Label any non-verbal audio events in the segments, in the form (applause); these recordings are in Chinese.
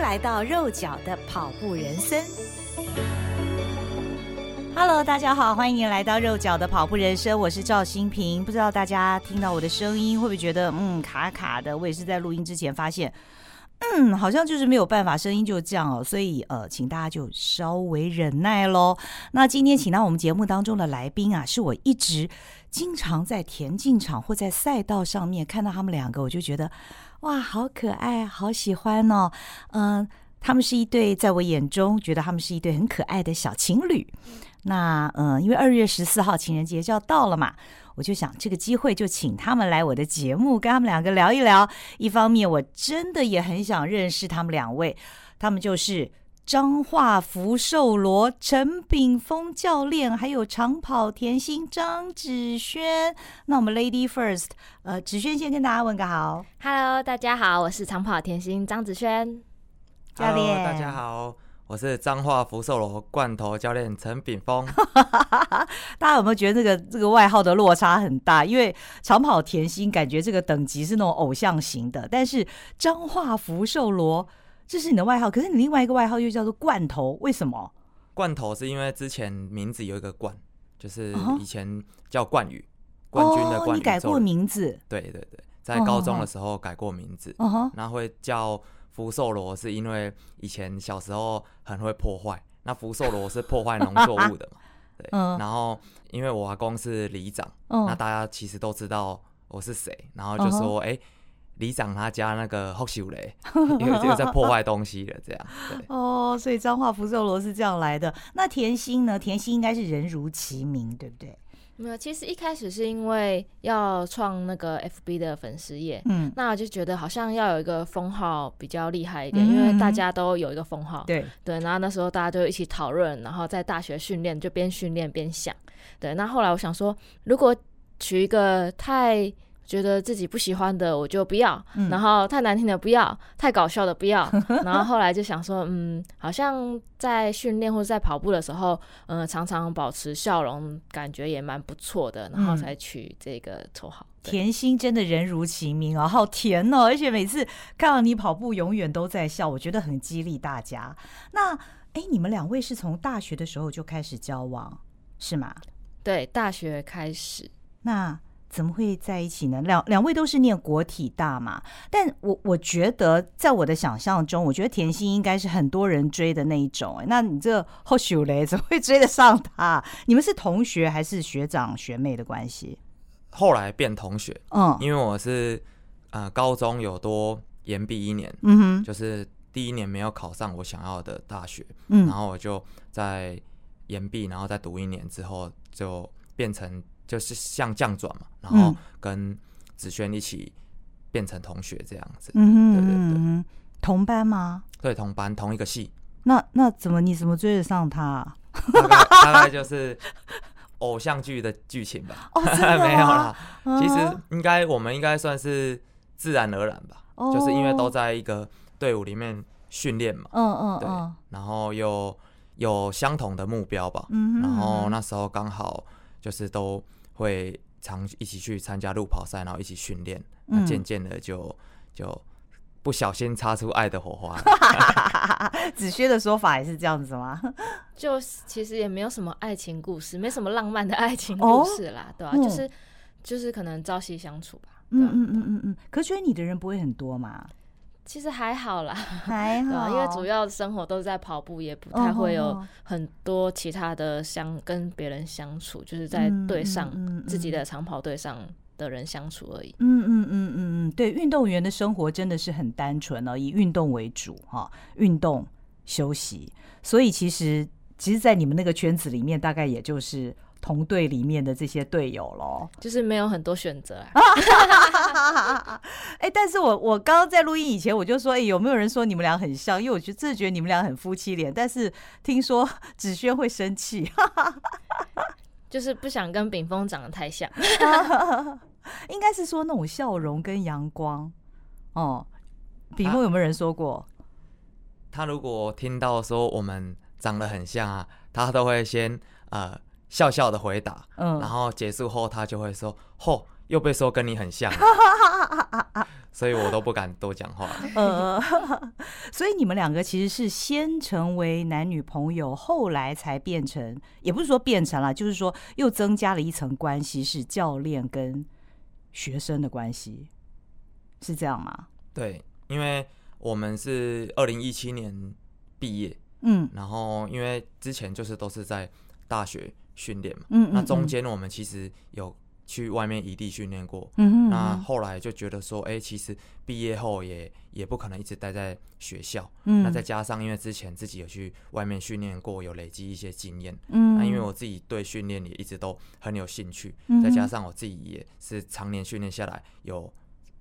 来到肉脚的跑步人生。Hello，大家好，欢迎来到肉脚的跑步人生，我是赵新平。不知道大家听到我的声音会不会觉得嗯卡卡的？我也是在录音之前发现，嗯，好像就是没有办法，声音就这样哦。所以呃，请大家就稍微忍耐喽。那今天请到我们节目当中的来宾啊，是我一直经常在田径场或在赛道上面看到他们两个，我就觉得。哇，好可爱，好喜欢哦！嗯，他们是一对，在我眼中觉得他们是一对很可爱的小情侣。那嗯，因为二月十四号情人节就要到了嘛，我就想这个机会就请他们来我的节目，跟他们两个聊一聊。一方面，我真的也很想认识他们两位，他们就是。彰化福寿螺陈炳峰教练，还有长跑甜心张子萱。那我们 Lady First，呃，子萱先跟大家问个好。Hello，大家好，我是长跑甜心张子萱教练。Hello, 大家好，我是彰化福寿螺罐头教练陈炳峰。(laughs) 大家有没有觉得这个这个外号的落差很大？因为长跑甜心感觉这个等级是那种偶像型的，但是彰化福寿螺。这是你的外号，可是你另外一个外号又叫做罐头，为什么？罐头是因为之前名字有一个罐，就是以前叫冠宇，冠军的冠。哦，你改过名字？对对对，在高中的时候改过名字，然后会叫福寿螺，是因为以前小时候很会破坏，那福寿螺是破坏农作物的嘛，(laughs) 对。然后因为我阿公是里长，那大家其实都知道我是谁，然后就说哎。里长他家那个福寿螺，因为 (laughs) 这个在破坏东西了，这样。哦，所以彰化福寿螺是这样来的。那甜心呢？甜心应该是人如其名，对不对？没有，其实一开始是因为要创那个 FB 的粉丝页，嗯，那我就觉得好像要有一个封号比较厉害一点，嗯、因为大家都有一个封号，对对。然后那时候大家就一起讨论，然后在大学训练就边训练边想，对。那后来我想说，如果取一个太觉得自己不喜欢的我就不要，嗯、然后太难听的不要，太搞笑的不要，(laughs) 然后后来就想说，嗯，好像在训练或者在跑步的时候，嗯，常常保持笑容，感觉也蛮不错的，然后才取这个绰号。嗯、甜心真的人如其名啊，好甜哦，而且每次看到你跑步，永远都在笑，我觉得很激励大家。那，哎，你们两位是从大学的时候就开始交往，是吗？对，大学开始。那。怎么会在一起呢？两两位都是念国体大嘛，但我我觉得，在我的想象中，我觉得甜心应该是很多人追的那一种。哎，那你这后续嘞，怎么会追得上他？(laughs) 你们是同学还是学长学妹的关系？后来变同学，嗯，因为我是呃高中有多延毕一年，嗯哼，就是第一年没有考上我想要的大学，嗯，然后我就在延毕，然后再读一年之后，就变成。就是像降转嘛，然后跟芷萱一起变成同学这样子。嗯哼，对对对，同班吗？对，同班，同一个系。那那怎么你怎么追得上他啊？(laughs) 大概大概就是偶像剧的剧情吧。哦？(laughs) 没有啦，其实应该我们应该算是自然而然吧，就是因为都在一个队伍里面训练嘛。嗯嗯，对，然后又有相同的目标吧。嗯，然后那时候刚好就是都。会常一起去参加路跑赛，然后一起训练，那渐渐的就就不小心擦出爱的火花 (laughs) 子轩的说法也是这样子吗？(laughs) 就其实也没有什么爱情故事，没什么浪漫的爱情故事啦，哦、对吧、啊？嗯、就是就是可能朝夕相处吧。嗯嗯嗯嗯嗯。可追你的人不会很多嘛？其实还好啦，(laughs) 还好，因为主要生活都是在跑步，也不太会有很多其他的相跟别人相处，就是在队上自己的长跑队上的人相处而已。嗯嗯嗯嗯嗯，对，运动员的生活真的是很单纯哦，以运动为主哈，运动休息，所以其实其实，在你们那个圈子里面，大概也就是。同队里面的这些队友咯，就是没有很多选择。(laughs) (laughs) (laughs) 哎，但是我我刚刚在录音以前，我就说，哎，有没有人说你们俩很像？因为我觉得真的觉得你们俩很夫妻脸。但是听说 (laughs) 子轩会生气，(laughs) 就是不想跟炳峰长得太像。应该是说那种笑容跟阳光哦。炳峰有没有人说过？他如果听到说我们长得很像啊，他都会先呃。笑笑的回答，嗯，然后结束后他就会说：“嚯，又被说跟你很像。(laughs) ”所所以我都不敢多讲话。呃，所以你们两个其实是先成为男女朋友，后来才变成，也不是说变成了，就是说又增加了一层关系，是教练跟学生的关系，是这样吗？对，因为我们是二零一七年毕业，嗯，然后因为之前就是都是在大学训练嘛，嗯，那中间我们其实有。去外面异地训练过，嗯哼嗯，那后来就觉得说，哎、欸，其实毕业后也也不可能一直待在学校，嗯，那再加上因为之前自己有去外面训练过，有累积一些经验，嗯，那因为我自己对训练也一直都很有兴趣，嗯，再加上我自己也是常年训练下来有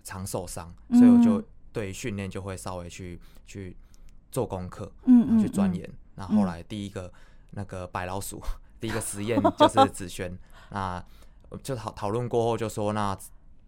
常受伤，嗯，所以我就对训练就会稍微去去做功课，嗯，去钻研，那后来第一个那个白老鼠，(laughs) 第一个实验就是子萱，那。就讨讨论过后，就说那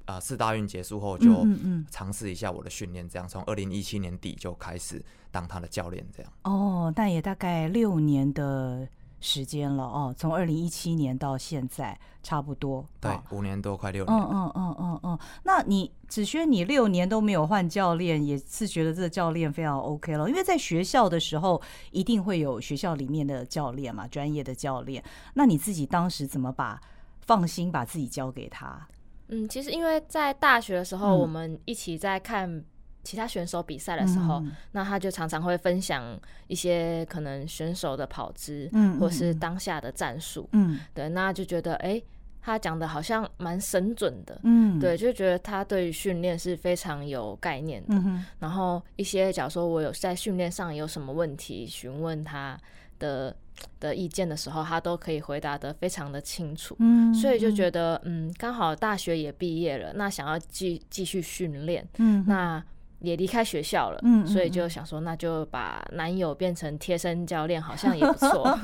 呃四大运结束后就尝试一下我的训练，这样从二零一七年底就开始当他的教练，这样。哦，那也大概六年的时间了哦，从二零一七年到现在差不多。对，哦、五年多，快六年。嗯嗯嗯嗯嗯。那你子轩，你六年都没有换教练，也是觉得这个教练非常 OK 了？因为在学校的时候，一定会有学校里面的教练嘛，专业的教练。那你自己当时怎么把？放心把自己交给他。嗯，其实因为在大学的时候，我们一起在看其他选手比赛的时候，嗯，那他就常常会分享一些可能选手的跑姿，嗯，或是当下的战术，嗯，对，那就觉得哎，欸，他讲的好像蛮神准的，嗯，对，就觉得他对于训练是非常有概念的。嗯，然后一些假如说我有在训练上有什么问题，询问他的。的意见的时候，他都可以回答得非常的清楚，嗯，所以就觉得，嗯，刚好大学也毕业了，那想要继继续训练，嗯，那也离开学校了，嗯，所以就想说，那就把男友变成贴身教练，好像也不错，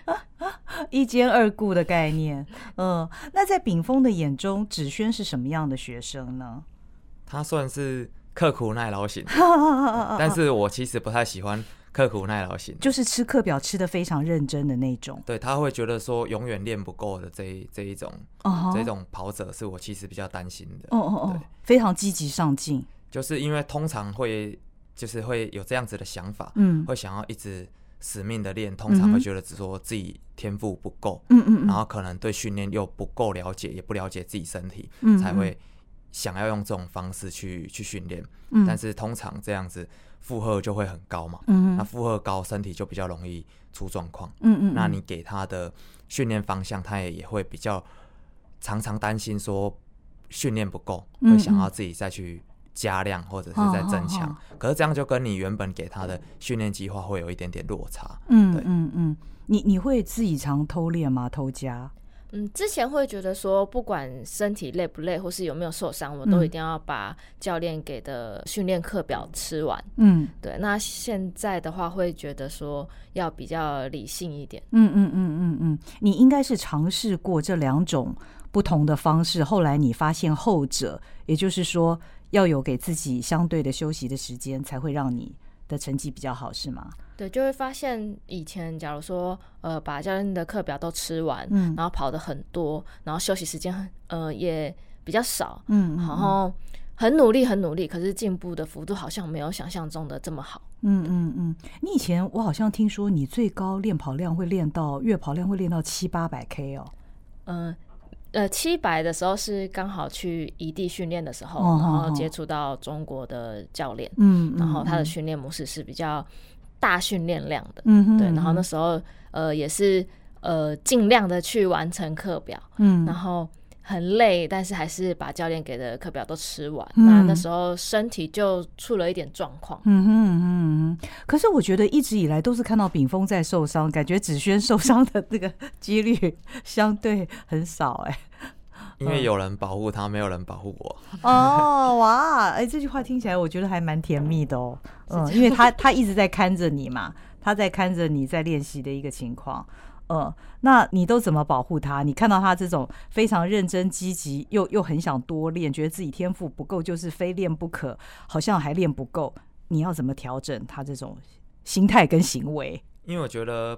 (laughs) 一兼二顾的概念，嗯，那在炳峰的眼中，芷轩是什么样的学生呢？他算是刻苦耐劳型，(laughs) 但是我其实不太喜欢。刻苦耐劳型，就是吃课表吃的非常认真的那种。对，他会觉得说永远练不够的这一这一种，uh-huh. 这种跑者是我其实比较担心的。哦哦哦，非常积极上进。就是因为通常会就是会有这样子的想法，嗯，会想要一直死命的练，通常会觉得只说自己天赋不够，嗯嗯，然后可能对训练又不够了解，也不了解自己身体，嗯，才会想要用这种方式去去训练。嗯，但是通常这样子。负荷就会很高嘛，嗯，那负荷高，身体就比较容易出状况，嗯嗯，那你给他的训练方向，他也也会比较常常担心说训练不够，会想要自己再去加量或者是在增强，可是这样就跟你原本给他的训练计划会有一点点落差，嗯，对，嗯嗯，你你会自己常偷练吗？偷加？嗯，之前会觉得说，不管身体累不累，或是有没有受伤，我都一定要把教练给的训练课表吃完。嗯，对。那现在的话，会觉得说要比较理性一点。嗯嗯嗯嗯嗯，你应该是尝试过这两种不同的方式，后来你发现后者，也就是说要有给自己相对的休息的时间，才会让你的成绩比较好，是吗？对，就会发现以前假如说，呃，把教练的课表都吃完，嗯，然后跑的很多，然后休息时间很，呃，也比较少，嗯，然后很努力，很努力，可是进步的幅度好像没有想象中的这么好，嗯嗯嗯。你以前我好像听说你最高练跑量会练到月跑量会练到七八百 K 哦，嗯。呃，七百的时候是刚好去异地训练的时候，哦、然后接触到中国的教练，嗯，然后他的训练模式是比较大训练量的，嗯，对，然后那时候呃也是呃尽量的去完成课表，嗯，然后。很累，但是还是把教练给的课表都吃完。嗯、那那时候身体就出了一点状况。嗯哼嗯哼。可是我觉得一直以来都是看到炳峰在受伤，感觉子轩受伤的这个几率相对很少哎、欸。因为有人保护他，没有人保护我。哦哇，哎、欸，这句话听起来我觉得还蛮甜蜜的哦。嗯，因为他他一直在看着你嘛，他在看着你在练习的一个情况。嗯，那你都怎么保护他？你看到他这种非常认真、积极，又又很想多练，觉得自己天赋不够，就是非练不可，好像还练不够。你要怎么调整他这种心态跟行为？因为我觉得，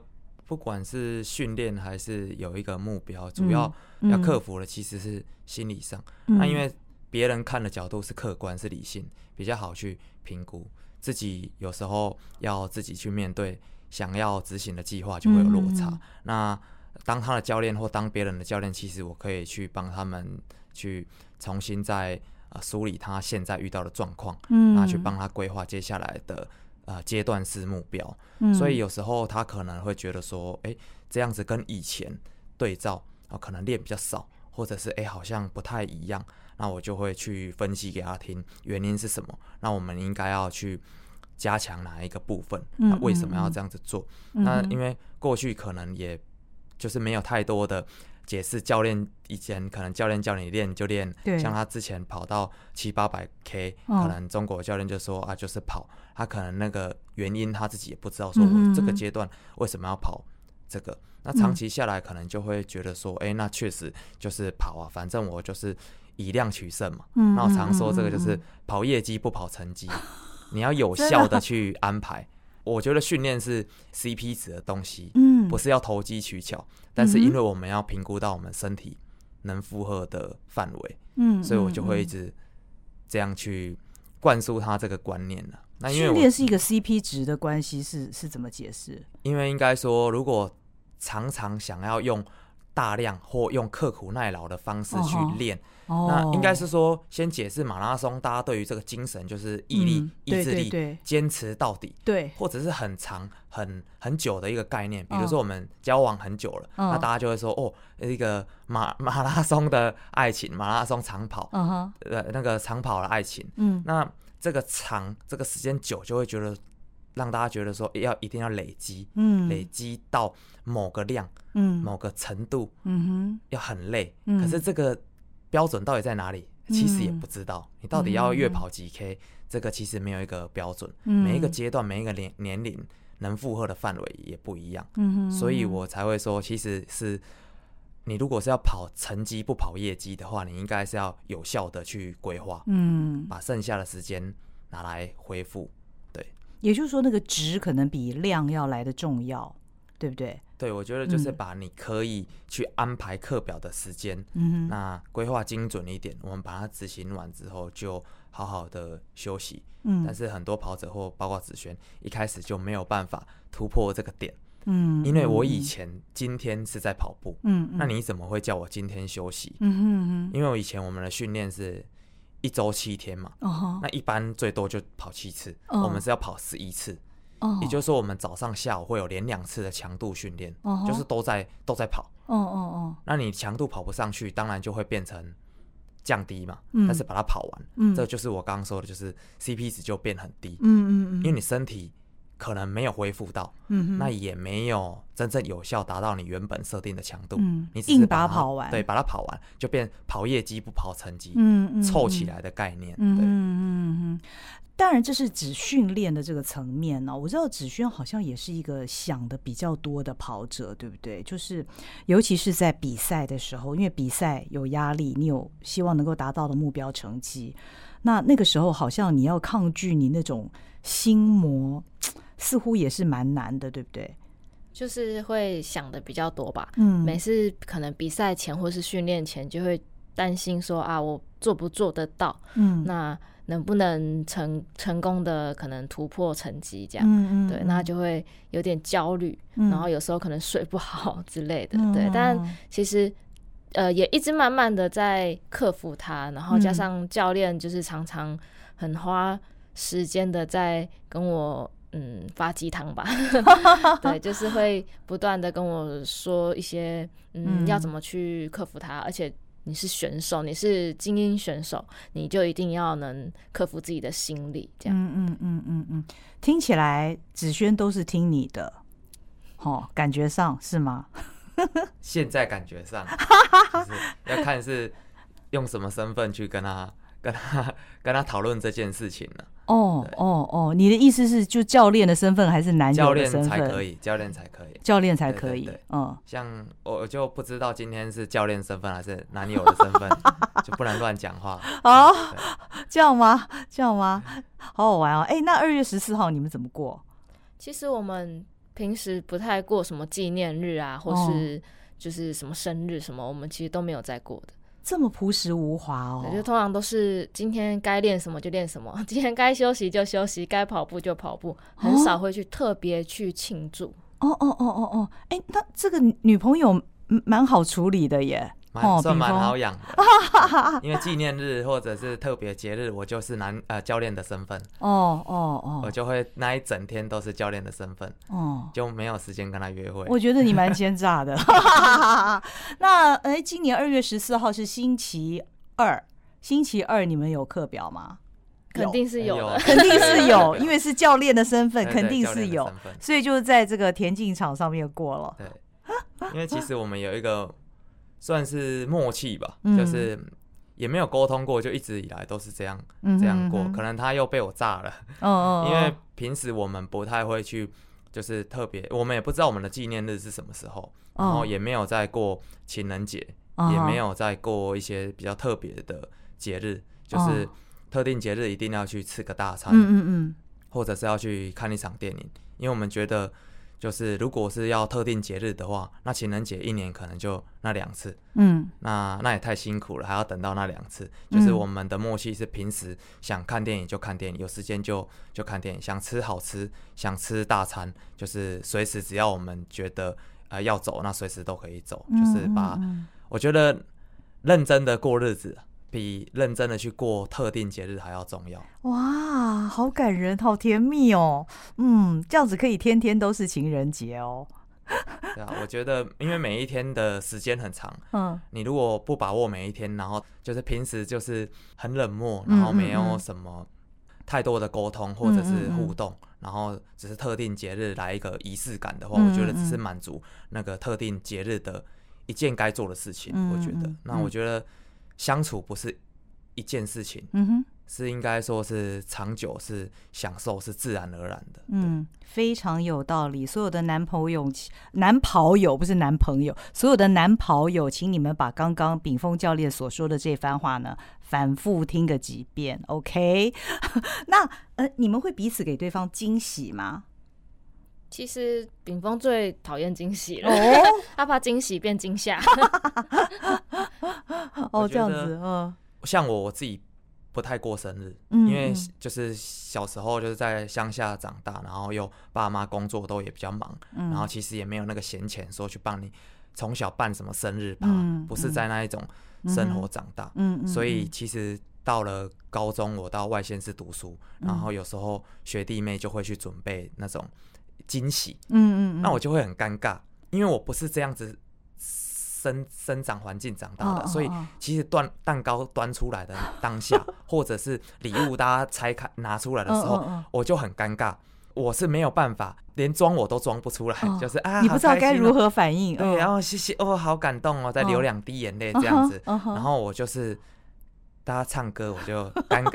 不管是训练还是有一个目标，主要要克服的其实是心理上。那、嗯、因为别人看的角度是客观是理性，比较好去评估。自己有时候要自己去面对想要执行的计划，就会有落差。嗯、那当他的教练或当别人的教练，其实我可以去帮他们去重新再呃梳理他现在遇到的状况，嗯，那去帮他规划接下来的呃阶段式目标。嗯、所以有时候他可能会觉得说，哎、欸，这样子跟以前对照啊、呃，可能练比较少，或者是哎、欸、好像不太一样。那我就会去分析给他听，原因是什么？那我们应该要去加强哪一个部分？那为什么要这样子做？嗯嗯嗯，那因为过去可能也就是没有太多的解释。教练以前可能教练叫你练就练，像他之前跑到七八百 K，可能中国教练就说啊，就是跑。他可能那个原因他自己也不知道，说我这个阶段为什么要跑这个？那长期下来可能就会觉得说，哎，那确实就是跑啊，反正我就是。以量取胜嘛，那我常说这个就是跑业绩不跑成绩，(laughs) 你要有效的去安排。我觉得训练是 CP 值的东西，嗯不是要投机取巧，但是因为我们要评估到我们身体能负荷的范围，嗯所以我就会一直这样去灌输他这个观念了。那因为训练是一个 CP 值的关系，是是怎么解释？因为应该说，如果常常想要用大量或用刻苦耐劳的方式去练。那应该是说，先解释马拉松，大家对于这个精神就是毅力、嗯、意志力、坚持到底，对，或者是很长、很很久的一个概念。比如说，我们交往很久了，哦、那大家就会说，哦，一个马 (laughs) 马拉松的爱情，马拉松长跑，呃、嗯，那个长跑的爱情，嗯，那这个长，这个时间久，就会觉得让大家觉得说，要一定要累积，嗯，累积到某个量，嗯，某个程度，嗯哼，要很累，嗯、可是这个。标准到底在哪里？其实也不知道。嗯、你到底要月跑几 K？、嗯、这个其实没有一个标准。嗯、每一个阶段、每一个年年龄能负荷的范围也不一样。嗯哼、所以我才会说，其实是你如果是要跑成绩不跑业绩的话，你应该是要有效的去规划。嗯，把剩下的时间拿来恢复。对，也就是说，那个值可能比量要来的重要，对不对？对，我觉得就是把你可以去安排课表的时间，嗯，那规划精准一点，我们把它执行完之后，就好好的休息。嗯，但是很多跑者或包括子轩一开始就没有办法突破这个点，嗯，因为我以前今天是在跑步，嗯，那你怎么会叫我今天休息？嗯，因为我以前我们的训练是一周七天嘛，哦，那一般最多就跑七次，我们是要跑十一次。Oh. 也就是说，我们早上、下午会有连两次的强度训练，uh huh. 就是都在都在跑。哦哦哦，那你强度跑不上去，当然就会变成降低嘛。嗯、但是把它跑完，嗯、这就是我刚刚说的，就是 CP 值就变很低。嗯嗯嗯，因为你身体可能没有恢复到，嗯哼，那也没有真正有效达到你原本设定的强度。嗯，你只是把它跑完，对，把它跑完就变跑业绩不跑成绩。嗯嗯，凑起来的概念。嗯嗯嗯嗯。当然，这是指训练的这个层面呢、哦。我知道子轩好像也是一个想的比较多的跑者，对不对？就是尤其是在比赛的时候，因为比赛有压力，你有希望能够达到的目标成绩，那那个时候好像你要抗拒你那种心魔，似乎也是蛮难的，对不对？就是会想的比较多吧。嗯，每次可能比赛前或是训练前，就会担心说啊，我做不做得到？嗯，那。能不能成成功的可能突破成绩这样，嗯嗯对，那就会有点焦虑，嗯、然后有时候可能睡不好之类的，嗯、对。但其实，呃，也一直慢慢的在克服它，然后加上教练就是常常很花时间的在跟我嗯发鸡汤吧，(laughs) 对，就是会不断的跟我说一些嗯要怎么去克服它，而且。你是选手，你是精英选手，你就一定要能克服自己的心理，这样。嗯嗯嗯嗯嗯，听起来子轩都是听你的，哦，感觉上是吗？现在感觉上，就是要看是用什么身份去跟他。跟他跟他讨论这件事情呢？哦哦哦，你的意思是就教练的身份还是男友的身份？教练才可以，教练才可以，教练才可以。嗯，像我就不知道今天是教练身份还是男友的身份，(laughs) 就不能乱讲话。(laughs) 哦，这样吗？这样吗？好好玩哦！哎，那二月十四号你们怎么过？其实我们平时不太过什么纪念日啊，或是就是什么生日什么，我们其实都没有在过的。这么朴实无华哦。我觉得通常都是今天该练什么就练什么，(laughs) 今天该休息就休息，该跑步就跑步，很少会去特别去庆祝。哦哦哦哦哦，哎、欸，那这个女朋友蛮好处理的耶。蛮算蛮好养的，(laughs) 因为纪念日或者是特别节日，我就是男呃教练的身份。哦哦哦，我就会那一整天都是教练的身份。哦，就没有时间跟他约会。我觉得你蛮奸诈的。(laughs) (laughs) 那哎、欸，今年二月十四号是星期二，星期二你们有课表吗？肯定是有的，肯定是有，因为是教练的身份，肯定是有，所以就是在这个田径场上面过了。对，因为其实我们有一个。算是默契吧，嗯、就是也没有沟通过，就一直以来都是这样、这样过。可能他又被我炸了，哦哦哦。因为平时我们不太会去，就是特别，我们也不知道我们的纪念日是什么时候，哦、然后也没有在过情人节，哦、也没有在过一些比较特别的节日，哦、就是特定节日一定要去吃个大餐，嗯嗯嗯。或者是要去看一场电影，因为我们觉得。就是如果是要特定节日的话，那情人节一年可能就那两次，嗯，那那也太辛苦了，还要等到那两次。就是我们的默契是平时想看电影就看电影，有时间就就看电影，想吃好吃想吃大餐，就是随时只要我们觉得呃要走，那随时都可以走。就是把我觉得认真的过日子。比认真的去过特定节日还要重要。哇，好感人，好甜蜜哦。嗯，这样子可以天天都是情人节哦。(laughs) 对啊，我觉得因为每一天的时间很长，嗯，你如果不把握每一天，然后就是平时就是很冷漠，然后没有什么太多的沟通或者是互动，嗯嗯嗯，然后只是特定节日来一个仪式感的话，我觉得只是满足那个特定节日的一件该做的事情。我觉得，那我觉得。相处不是一件事情，嗯哼，是应该说是长久，是享受，是自然而然的。嗯，非常有道理。所有的男朋友、男跑友不是男朋友，所有的男跑友，请你们把刚刚炳峰教练所说的这番话呢，反复听个几遍。(laughs) OK？那呃，你们会彼此给对方惊喜吗？其实秉丰最讨厌惊喜了，哦、(laughs) 他怕惊喜变惊吓。(laughs) 哦，这样子，嗯，像我我自己不太过生日，嗯、因为就是小时候就是在乡下长大，然后又爸妈工作都也比较忙，嗯、然后其实也没有那个闲钱说去帮你从小办什么生日趴，嗯、不是在那一种生活长大，嗯、所以其实到了高中，我到外县市读书，嗯、然后有时候学弟妹就会去准备那种。惊喜，嗯嗯，那我就会很尴尬，因为我不是这样子生生长环境长大的，所以其实端蛋糕端出来的当下，(laughs) 或者是礼物大家拆开拿出来的时候，我就很尴尬，我是没有办法，连装我都装不出来，就是啊，你不知道该如何反应，对，然后谢谢哦，好感动哦，再流两滴眼泪这样子，然后我就是大家唱歌，我就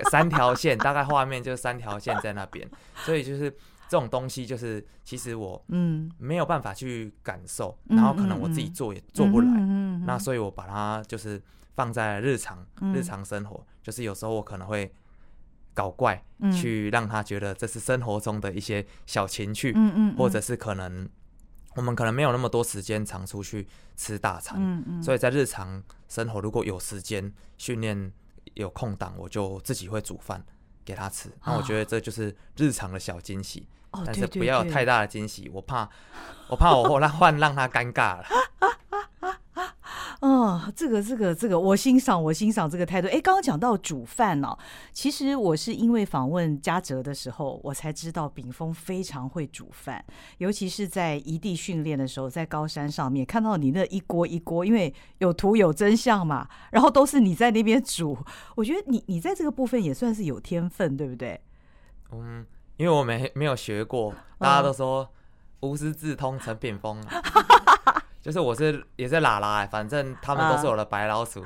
三条线，大概画面就三条线在那边，所以就是。这种东西就是，其实我嗯。没有办法去感受，嗯、然后可能我自己做也做不来，嗯那所以我把它就是放在日常、嗯、日常生活，就是有时候我可能会搞怪，嗯、去让他觉得这是生活中的一些小情趣，嗯嗯嗯、或者是可能我们可能没有那么多时间常出去吃大餐，嗯嗯、所以在日常生活如果有时间训练有空档，我就自己会煮饭给他吃，那我觉得这就是日常的小惊喜。但是不要有太大的惊喜，我怕，我怕我 (laughs) 让换让他尴尬了。哦，这个这个这个，我欣赏我欣赏这个态度。哎，刚刚讲到煮饭呢、哦，其实我是因为访问嘉泽的时候，我才知道秉峰非常会煮饭，尤其是在异地训练的时候，在高山上面看到你那一锅一锅，因为有图有真相嘛，然后都是你在那边煮，我觉得你你在这个部分也算是有天分，对不对？嗯。因为我没没有学过，大家都说无师自通成秉丰，(laughs) 就是我是也是拉拉，反正他们都是我的白老鼠，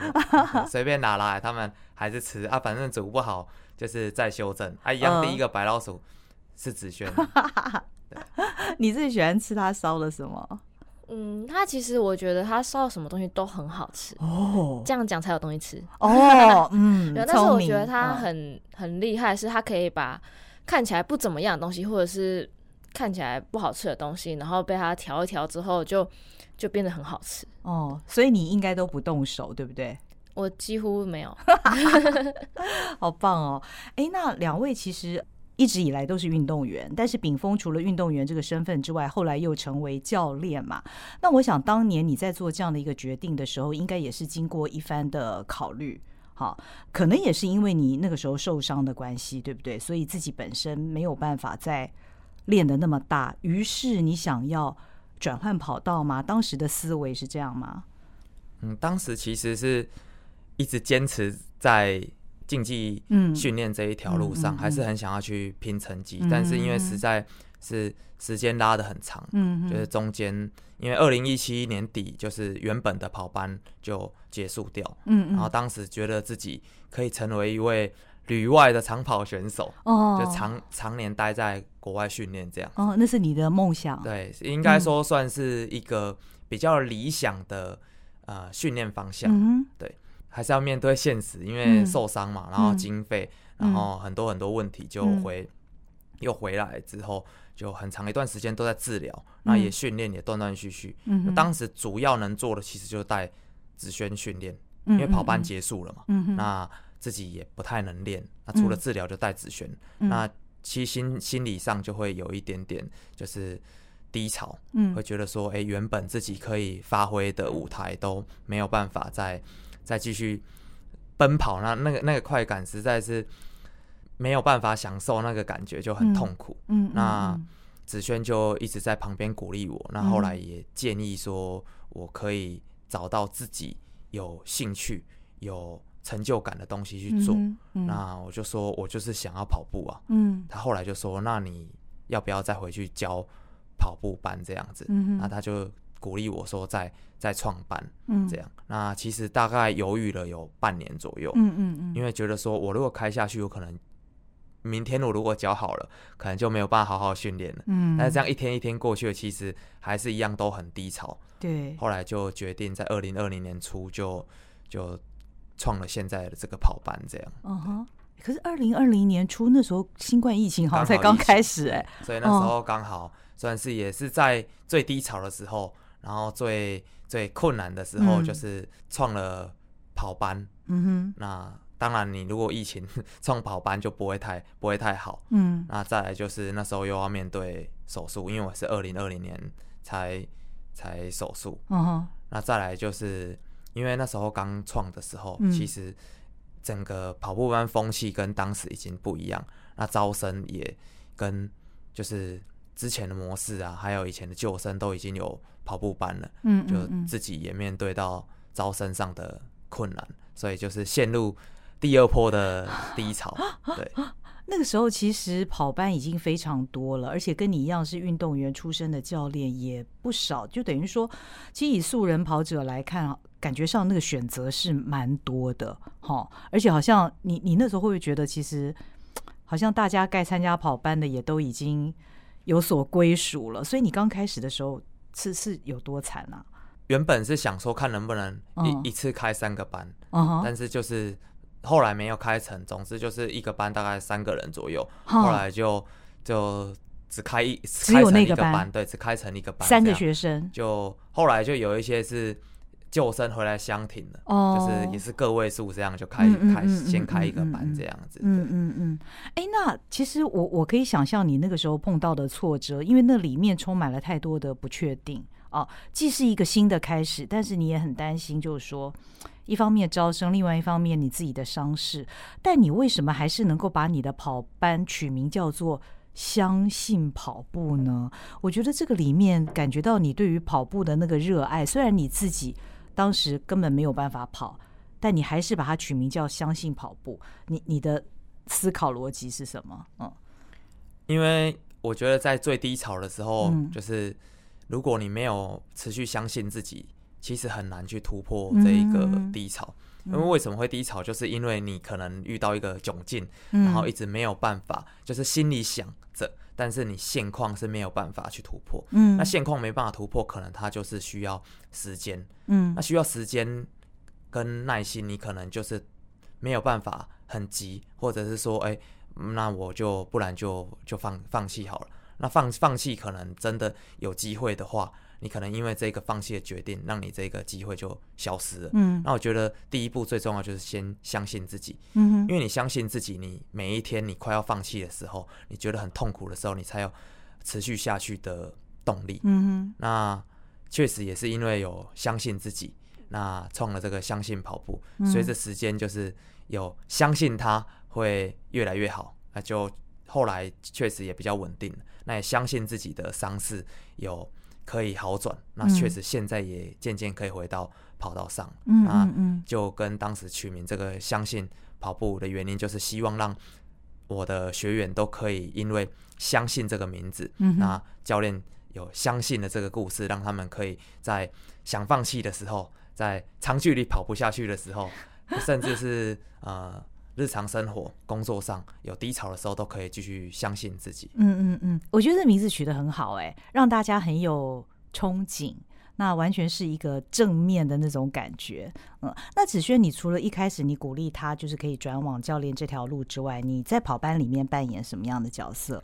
随便拉拉，他们还是吃啊，反正煮不好就是再修正啊。一样第一个白老鼠是子轩，(laughs) 你自己喜欢吃他烧的什么？嗯，他其实我觉得他烧什么东西都很好吃哦，这样讲才有东西吃哦。(laughs) 嗯，但是我觉得他很很厉害，是他可以把。看起来不怎么样的东西，或者是看起来不好吃的东西，然后被他调一调之后就，就就变得很好吃。哦，所以你应该都不动手，对不对？我几乎没有，(laughs) 好棒哦！哎，那两位其实一直以来都是运动员，但是炳峰除了运动员这个身份之外，后来又成为教练嘛。那我想当年你在做这样的一个决定的时候，应该也是经过一番的考虑。好，可能也是因为你那个时候受伤的关系，对不对？所以自己本身没有办法再练得那么大，于是你想要转换跑道吗？当时的思维是这样吗？嗯，当时其实是一直坚持在竞技训练这一条路上，嗯、还是很想要去拼成绩，嗯、但是因为实在是时间拉得很长，嗯，就是中间因为二零一七年底就是原本的跑班就结束掉，嗯，然后当时觉得自己可以成为一位旅外的长跑选手，哦，就常常年待在国外训练这样，哦，那是你的梦想，对，应该说算是一个比较理想的。呃，训练方向，嗯、对，还是要面对现实，因为受伤嘛，嗯、然后经费，嗯、然后很多很多问题就回，嗯、又回来之后，就很长一段时间都在治疗，那、嗯、也训练也断断续续。嗯，当时主要能做的其实就是带子萱训练，嗯、因为跑班结束了嘛，嗯、那自己也不太能练，那除了治疗就带子轩，嗯、那其实心心理上就会有一点点就是。低潮，嗯，会觉得说，哎、欸，原本自己可以发挥的舞台都没有办法再再继续奔跑，那那个那个快感实在是没有办法享受，那个感觉就很痛苦。嗯，那子轩就一直在旁边鼓励我，那后来也建议说我可以找到自己有兴趣、有成就感的东西去做。嗯嗯、那我就说我就是想要跑步啊。嗯，他后来就说，那你要不要再回去教？跑步班这样子，那他就鼓励我说再再创班，这样。嗯、那其实大概犹豫了有半年左右，嗯嗯嗯，因为觉得说我如果开下去，有可能明天我如果脚好了，可能就没有办法好好训练了。嗯，但是这样一天一天过去了，其实还是一样都很低潮。对，后来就决定在二零二零年初就就创了现在的这个跑班，这样。嗯哼。可是二零二零年初那时候新冠疫情好像才刚开始哎，所以那时候刚好。算是也是在最低潮的时候，然后最最困难的时候，就是创了跑班。嗯哼，那当然，你如果疫情创跑班就不会太不会太好。嗯，那再来就是那时候又要面对手术，因为我是二零二零年才才手术。嗯哼，那再来就是因为那时候刚创的时候，嗯、其实整个跑步班风气跟当时已经不一样，那招生也跟就是。之前的模式啊，还有以前的旧生都已经有跑步班了，嗯，嗯，嗯，就自己也面对到招生上的困难，所以就是陷入第二波的低潮。(laughs) 对，那个时候其实跑班已经非常多了，而且跟你一样是运动员出身的教练也不少，就等于说，其实以素人跑者来看，感觉上那个选择是蛮多的，哈。而且好像你你那时候会不会觉得，其实好像大家该参加跑班的也都已经。有所归属了，所以你刚开始的时候是是有多惨啊？原本是想说看能不能一、嗯、一次开三个班，嗯、但是就是后来没有开成。总之就是一个班大概三个人左右，嗯、后来就就只开一只有那个班，班对，只开成一个班，三个学生。就后来就有一些是。救生回来相挺了，哦、就是也是个位数这样就开、嗯、开先开一个班这样子。嗯嗯嗯。哎、欸，那其实我我可以想象你那个时候碰到的挫折，因为那里面充满了太多的不确定啊。既是一个新的开始，但是你也很担心，就是说，一方面招生，另外一方面你自己的伤势。但你为什么还是能够把你的跑班取名叫做“相信跑步”呢？我觉得这个里面感觉到你对于跑步的那个热爱，虽然你自己。当时根本没有办法跑，但你还是把它取名叫“相信跑步”。你你的思考逻辑是什么？嗯，因为我觉得在最低潮的时候，嗯、就是如果你没有持续相信自己，其实很难去突破这一个低潮。嗯、因为为什么会低潮，就是因为你可能遇到一个窘境，嗯、然后一直没有办法，就是心里想着。但是你现况是没有办法去突破，嗯，那现况没办法突破，可能它就是需要时间，嗯，那需要时间跟耐心，你可能就是没有办法很急，或者是说，哎、欸，那我就不然就就放放弃好了。那放放弃可能真的有机会的话，你可能因为这个放弃的决定，让你这个机会就消失了。嗯，那我觉得第一步最重要就是先相信自己。嗯哼，因为你相信自己，你每一天你快要放弃的时候，你觉得很痛苦的时候，你才有持续下去的动力。嗯哼，那确实也是因为有相信自己，那创了这个相信跑步，随着时间就是有相信它会越来越好，那就后来确实也比较稳定。那也相信自己的伤势有。可以好转，那确实现在也渐渐可以回到跑道上。嗯，那就跟当时取名这个“相信跑步”的原因，就是希望让我的学员都可以因为相信这个名字，嗯，那教练有相信的这个故事，让他们可以在想放弃的时候，在长距离跑不下去的时候，甚至是呃。日常生活、工作上有低潮的时候，都可以继续相信自己。嗯嗯嗯，我觉得这名字取得很好，哎，让大家很有憧憬。那完全是一个正面的那种感觉。嗯，那子轩，你除了一开始你鼓励他就是可以转往教练这条路之外，你在跑班里面扮演什么样的角色？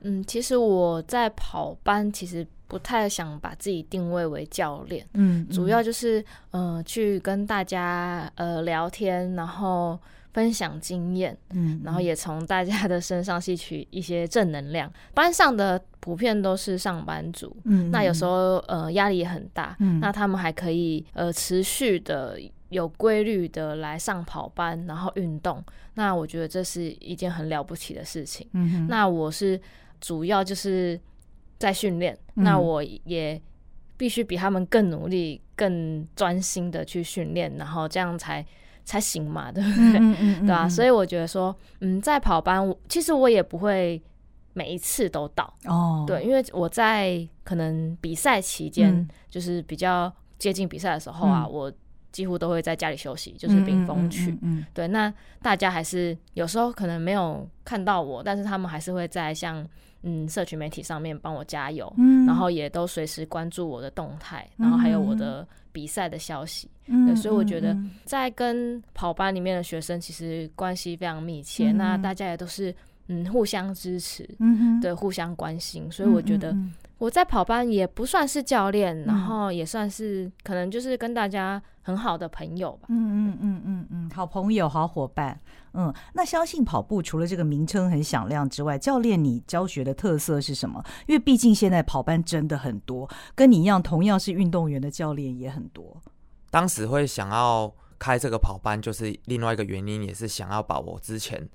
嗯，其实我在跑班其实不太想把自己定位为教练。嗯，主要就是呃去跟大家呃聊天，然后。分享经验，嗯，然后也从大家的身上吸取一些正能量。班上的普遍都是上班族，嗯，那有时候呃压力也很大，嗯，那他们还可以呃持续的有规律的来上跑班，然后运动。那我觉得这是一件很了不起的事情。嗯，那我是主要就是在训练，嗯，那我也必须比他们更努力、更专心的去训练，然后这样才。才行嘛，对不对？嗯嗯嗯、对啊，所以我觉得说，嗯，在跑班，其实我也不会每一次都到哦。对，因为我在可能比赛期间，嗯、就是比较接近比赛的时候啊，嗯、我几乎都会在家里休息，就是冰封区。嗯，嗯，嗯，嗯，对，那大家还是有时候可能没有看到我，但是他们还是会在像嗯社群媒体上面帮我加油，嗯，然后也都随时关注我的动态，然后还有我的。比赛的消息，嗯，所以我觉得在跟跑班里面的学生其实关系非常密切，嗯、那大家也都是嗯互相支持，嗯对，互相关心，所以我觉得我在跑班也不算是教练，嗯、然后也算是可能就是跟大家很好的朋友吧，嗯嗯嗯嗯嗯，好朋友，好伙伴，嗯，那相信跑步除了这个名称很响亮之外，教练你教学的特色是什么？因为毕竟现在跑班真的很多，跟你一样同样是运动员的教练也很多。当时会想要开这个跑班，就是另外一个原因，也是想要把我之前。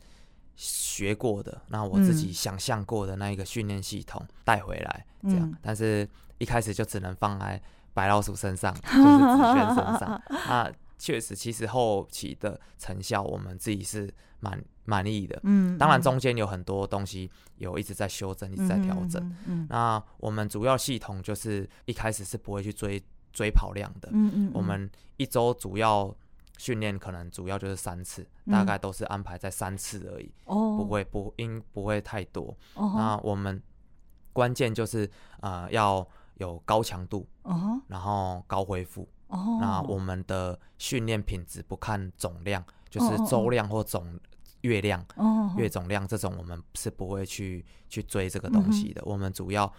学过的，那我自己想象过的那一个训练系统带回来，这样，嗯、但是一开始就只能放在白老鼠身上，(laughs) 就是子轩身上。那确实，其实后期的成效，我们自己是满满意的。嗯，当然中间有很多东西有一直在修正，一直在调整。嗯，嗯，嗯，那我们主要系统就是一开始是不会去追追跑量的。嗯，嗯，嗯，我们一周主要。训练可能主要就是三次，嗯、大概都是安排在三次而已，哦、不会不应不会太多。哦、那我们关键就是呃要有高强度，哦、然后高恢复。哦、那我们的训练品质不看总量，就是周量或总月量、哦、月总量这种，我们是不会去去追这个东西的。嗯、我们主要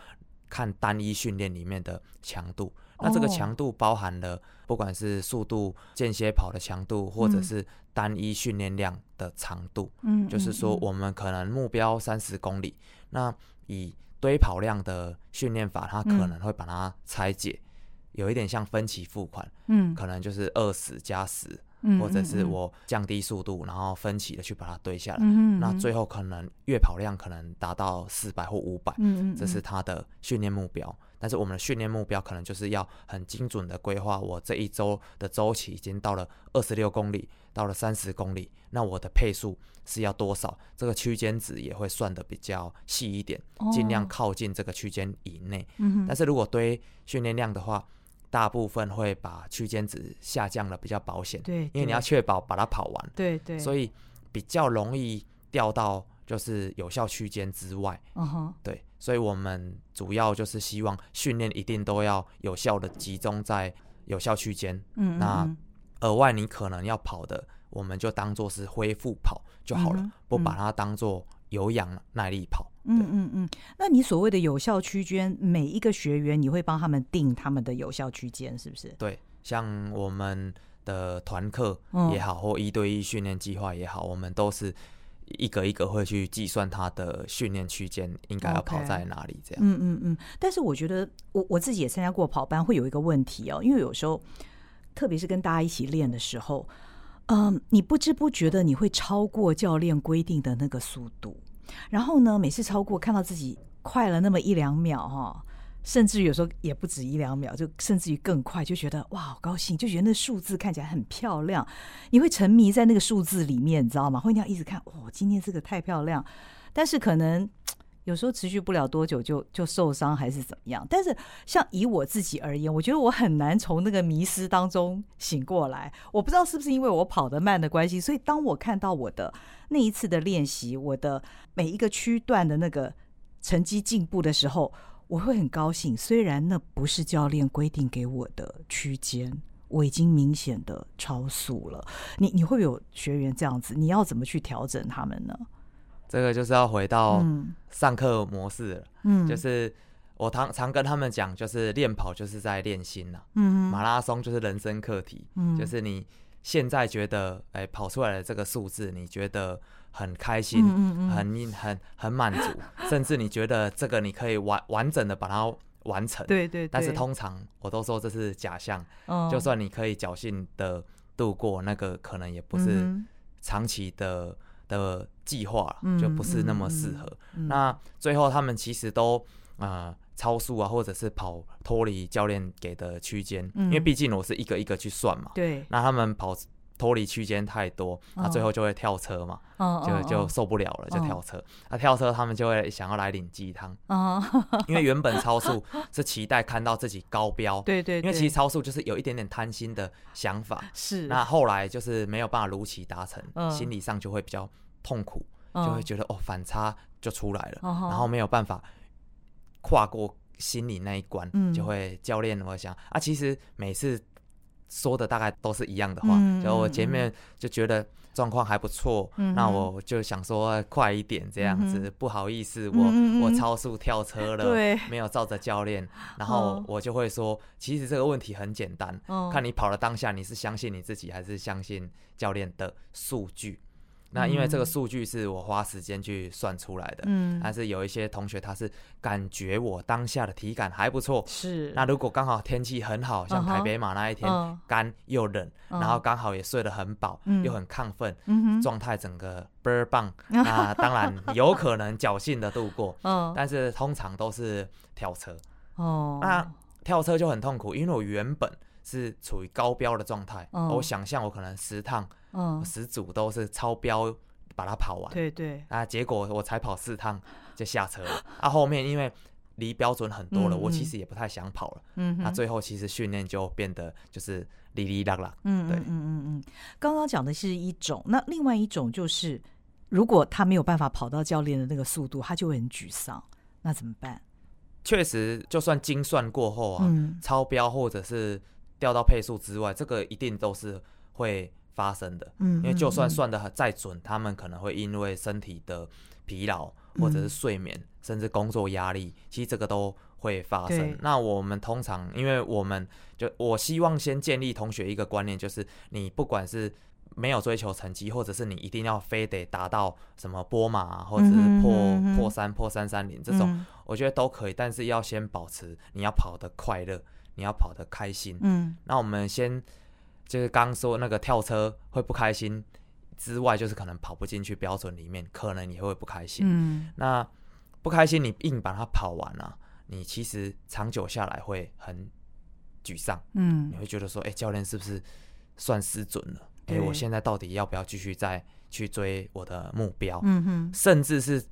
看单一训练里面的强度。那这个强度包含了不管是速度间歇跑的强度，或者是单一训练量的长度。嗯，就是说我们可能目标三十公里，那以堆跑量的训练法，它可能会把它拆解，有一点像分期付款。嗯，可能就是二十加十。或者是我降低速度，然后分期的去把它堆下来，那最后可能月跑量可能达到四百或五百，这是他的训练目标。但是我们的训练目标可能就是要很精准的规划，我这一周的周期已经到了二十六公里，到了三十公里，那我的配速是要多少？这个区间值也会算的比较细一点，尽量靠近这个区间以内。哦，但是如果堆训练量的话，大部分会把区间值下降了，比较保险。对，因为你要确保把它跑完。对对。所以比较容易掉到就是有效区间之外。嗯哼。对，所以我们主要就是希望训练一定都要有效的集中在有效区间。嗯。那额外你可能要跑的，我们就当做是恢复跑就好了，不把它当做有氧耐力跑。嗯嗯嗯。那你所谓的有效区间，每一个学员你会帮他们定他们的有效区间，是不是？对，像我们的团课也好，或一对一训练计划也好，我们都是。一个一个会去计算他的训练区间应该要跑在哪里，这样。Okay. 嗯嗯嗯。但是我觉得我我自己也参加过跑班，会有一个问题哦，因为有时候，特别是跟大家一起练的时候，嗯，你不知不觉的你会超过教练规定的那个速度，然后呢，每次超过看到自己快了那么一两秒哈、甚至有时候也不止一两秒，就甚至于更快，就觉得哇，好高兴，就觉得那数字看起来很漂亮，你会沉迷在那个数字里面，你知道吗？会那样一直看，哇，今天这个太漂亮。但是可能有时候持续不了多久就就受伤还是怎么样。但是像以我自己而言，我觉得我很难从那个迷失当中醒过来。我不知道是不是因为我跑得慢的关系，所以当我看到我的那一次的练习，我的每一个区段的那个成绩进步的时候。我会很高兴，虽然那不是教练规定给我的区间，我已经明显的超速了。你你会有学员这样子，你要怎么去调整他们呢？这个就是要回到上课模式了。嗯，就是我常常跟他们讲，就是练跑就是在练心呐。嗯，马拉松就是人生课题。嗯，就是你现在觉得，哎，跑出来的这个数字，你觉得？很开心，嗯嗯很很很满足，甚至你觉得这个你可以完完整的把它完成。(laughs) 对对对。但是通常我都说这是假象，哦、就算你可以侥幸的度过，那个可能也不是长期的的计划，嗯、就不是那么适合。那最后他们其实都啊、呃、超速啊，或者是跑脱离教练给的区间，嗯、因为毕竟我是一个一个去算嘛。对。那他们跑。脱离区间太多，那最后就会跳车嘛，就就受不了了，就跳车。那跳车，他们就会想要来领鸡汤，(laughs) 因为原本超速是期待看到自己高标，对对，因为其实超速就是有一点点贪心的想法，是。那后来就是没有办法如期达成，心理上就会比较痛苦，就会觉得哦反差就出来了，然后没有办法跨过心理那一关，就会教练我想啊，其实每次。说的大概都是一样的话，嗯、就我前面就觉得状况还不错，嗯、那我就想说快一点这样子，嗯、不好意思，我、嗯、我超速跳车了，对。没有照着教练，然后我就会说，其实这个问题很简单，哦、看你跑了当下你是相信你自己还是相信教练的数据。那因为这个数据是我花时间去算出来的，嗯，但是有一些同学他是感觉我当下的体感还不错，是。那如果刚好天气很好，像台北马那一天干又冷，然后刚好也睡得很饱，又很亢奋，状态整个倍儿棒，(laughs) 那当然有可能侥幸的度过，嗯，但是通常都是跳车，哦，那跳车就很痛苦，因为我原本是处于高标的状态，我想象我可能十趟。嗯，十组都是超标，把它跑完。对对。啊，结果我才跑四趟就下车了。啊，后面因为离标准很多了，我其实也不太想跑了。嗯。那最后其实训练就变得就是哩哩啦啦。嗯。对。嗯嗯嗯。刚刚讲的是一种，那另外一种就是，如果他没有办法跑到教练的那个速度，他就会很沮丧。那怎么办？确实，就算精算过后啊，超标或者是掉到配速之外，这个一定都是会。发生的，嗯因为就算算的再准，他们可能会因为身体的疲劳，或者是睡眠，甚至工作压力，其实这个都会发生。那我们通常，因为我们就我希望先建立同学一个观念，就是你不管是没有追求成绩，或者是你一定要非得达到什么波马，或者是破破三破三三零这种，我觉得都可以，但是要先保持你要跑得快乐，你要跑得开心。嗯，那我们先。就是刚说那个跳车会不开心之外，就是可能跑不进去标准里面，可能你会不开心。嗯，那不开心你硬把它跑完了，啊，你其实长久下来会很沮丧。嗯，你会觉得说，哎，欸，教练是不是算失准了？哎，欸，我现在到底要不要继续再去追我的目标？嗯哼，甚至是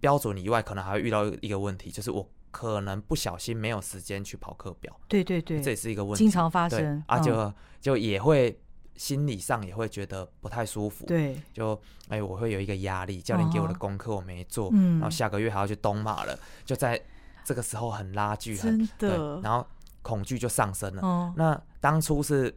标准以外，可能还会遇到一个问题，就是我。可能不小心没有时间去跑课表，对对对，这也是一个问题，经常发生啊，就就也会心理上也会觉得不太舒服，对，就哎，我会有一个压力，教练给我的功课我没做，然后下个月还要去东马了，就在这个时候很拉锯，很对，然后恐惧就上升了。那当初是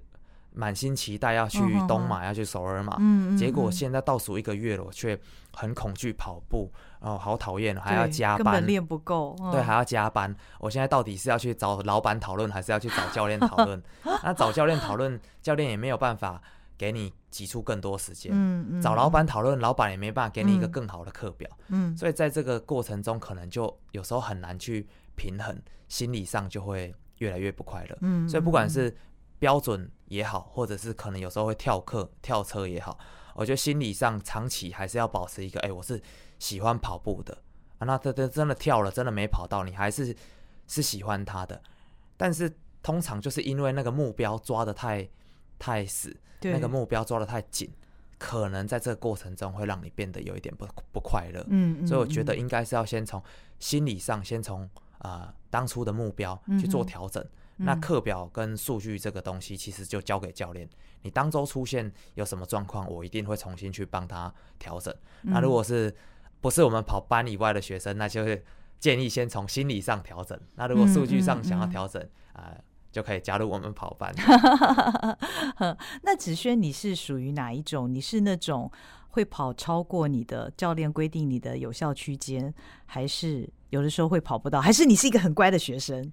满心期待要去东马，要去首尔嘛，嗯，结果现在倒数一个月了，我却很恐惧跑步，哦，好讨厌，还要加班，练不够，对，还要加班。我现在到底是要去找老板讨论，还是要去找教练讨论？(laughs) 那找教练讨论，教练也没有办法给你挤出更多时间。嗯，找老板讨论，老板也没办法给你一个更好的课表。嗯，所以在这个过程中，可能就有时候很难去平衡，心理上就会越来越不快乐。嗯，所以不管是标准也好，或者是可能有时候会跳课、跳车也好，我觉得心理上长期还是要保持一个，哎、欸，我是喜欢跑步的啊。那这这真的跳了，真的没跑到，你还是是喜欢他的。但是通常就是因为那个目标抓的太太死，对那个目标抓的太紧，可能在这个过程中会让你变得有一点不不快乐。嗯，所以我觉得应该是要先从心理上，先从啊、呃、当初的目标去做调整。嗯那课表跟数据这个东西，其实就交给教练。你当周出现有什么状况，我一定会重新去帮他调整。那如果是不是我们跑班以外的学生，那就是建议先从心理上调整。那如果数据上想要调整啊，就可以加入我们跑班。(laughs) 那子轩，你是属于哪一种？你是那种会跑超过你的教练规定你的有效区间，还是有的时候会跑不到？还是你是一个很乖的学生？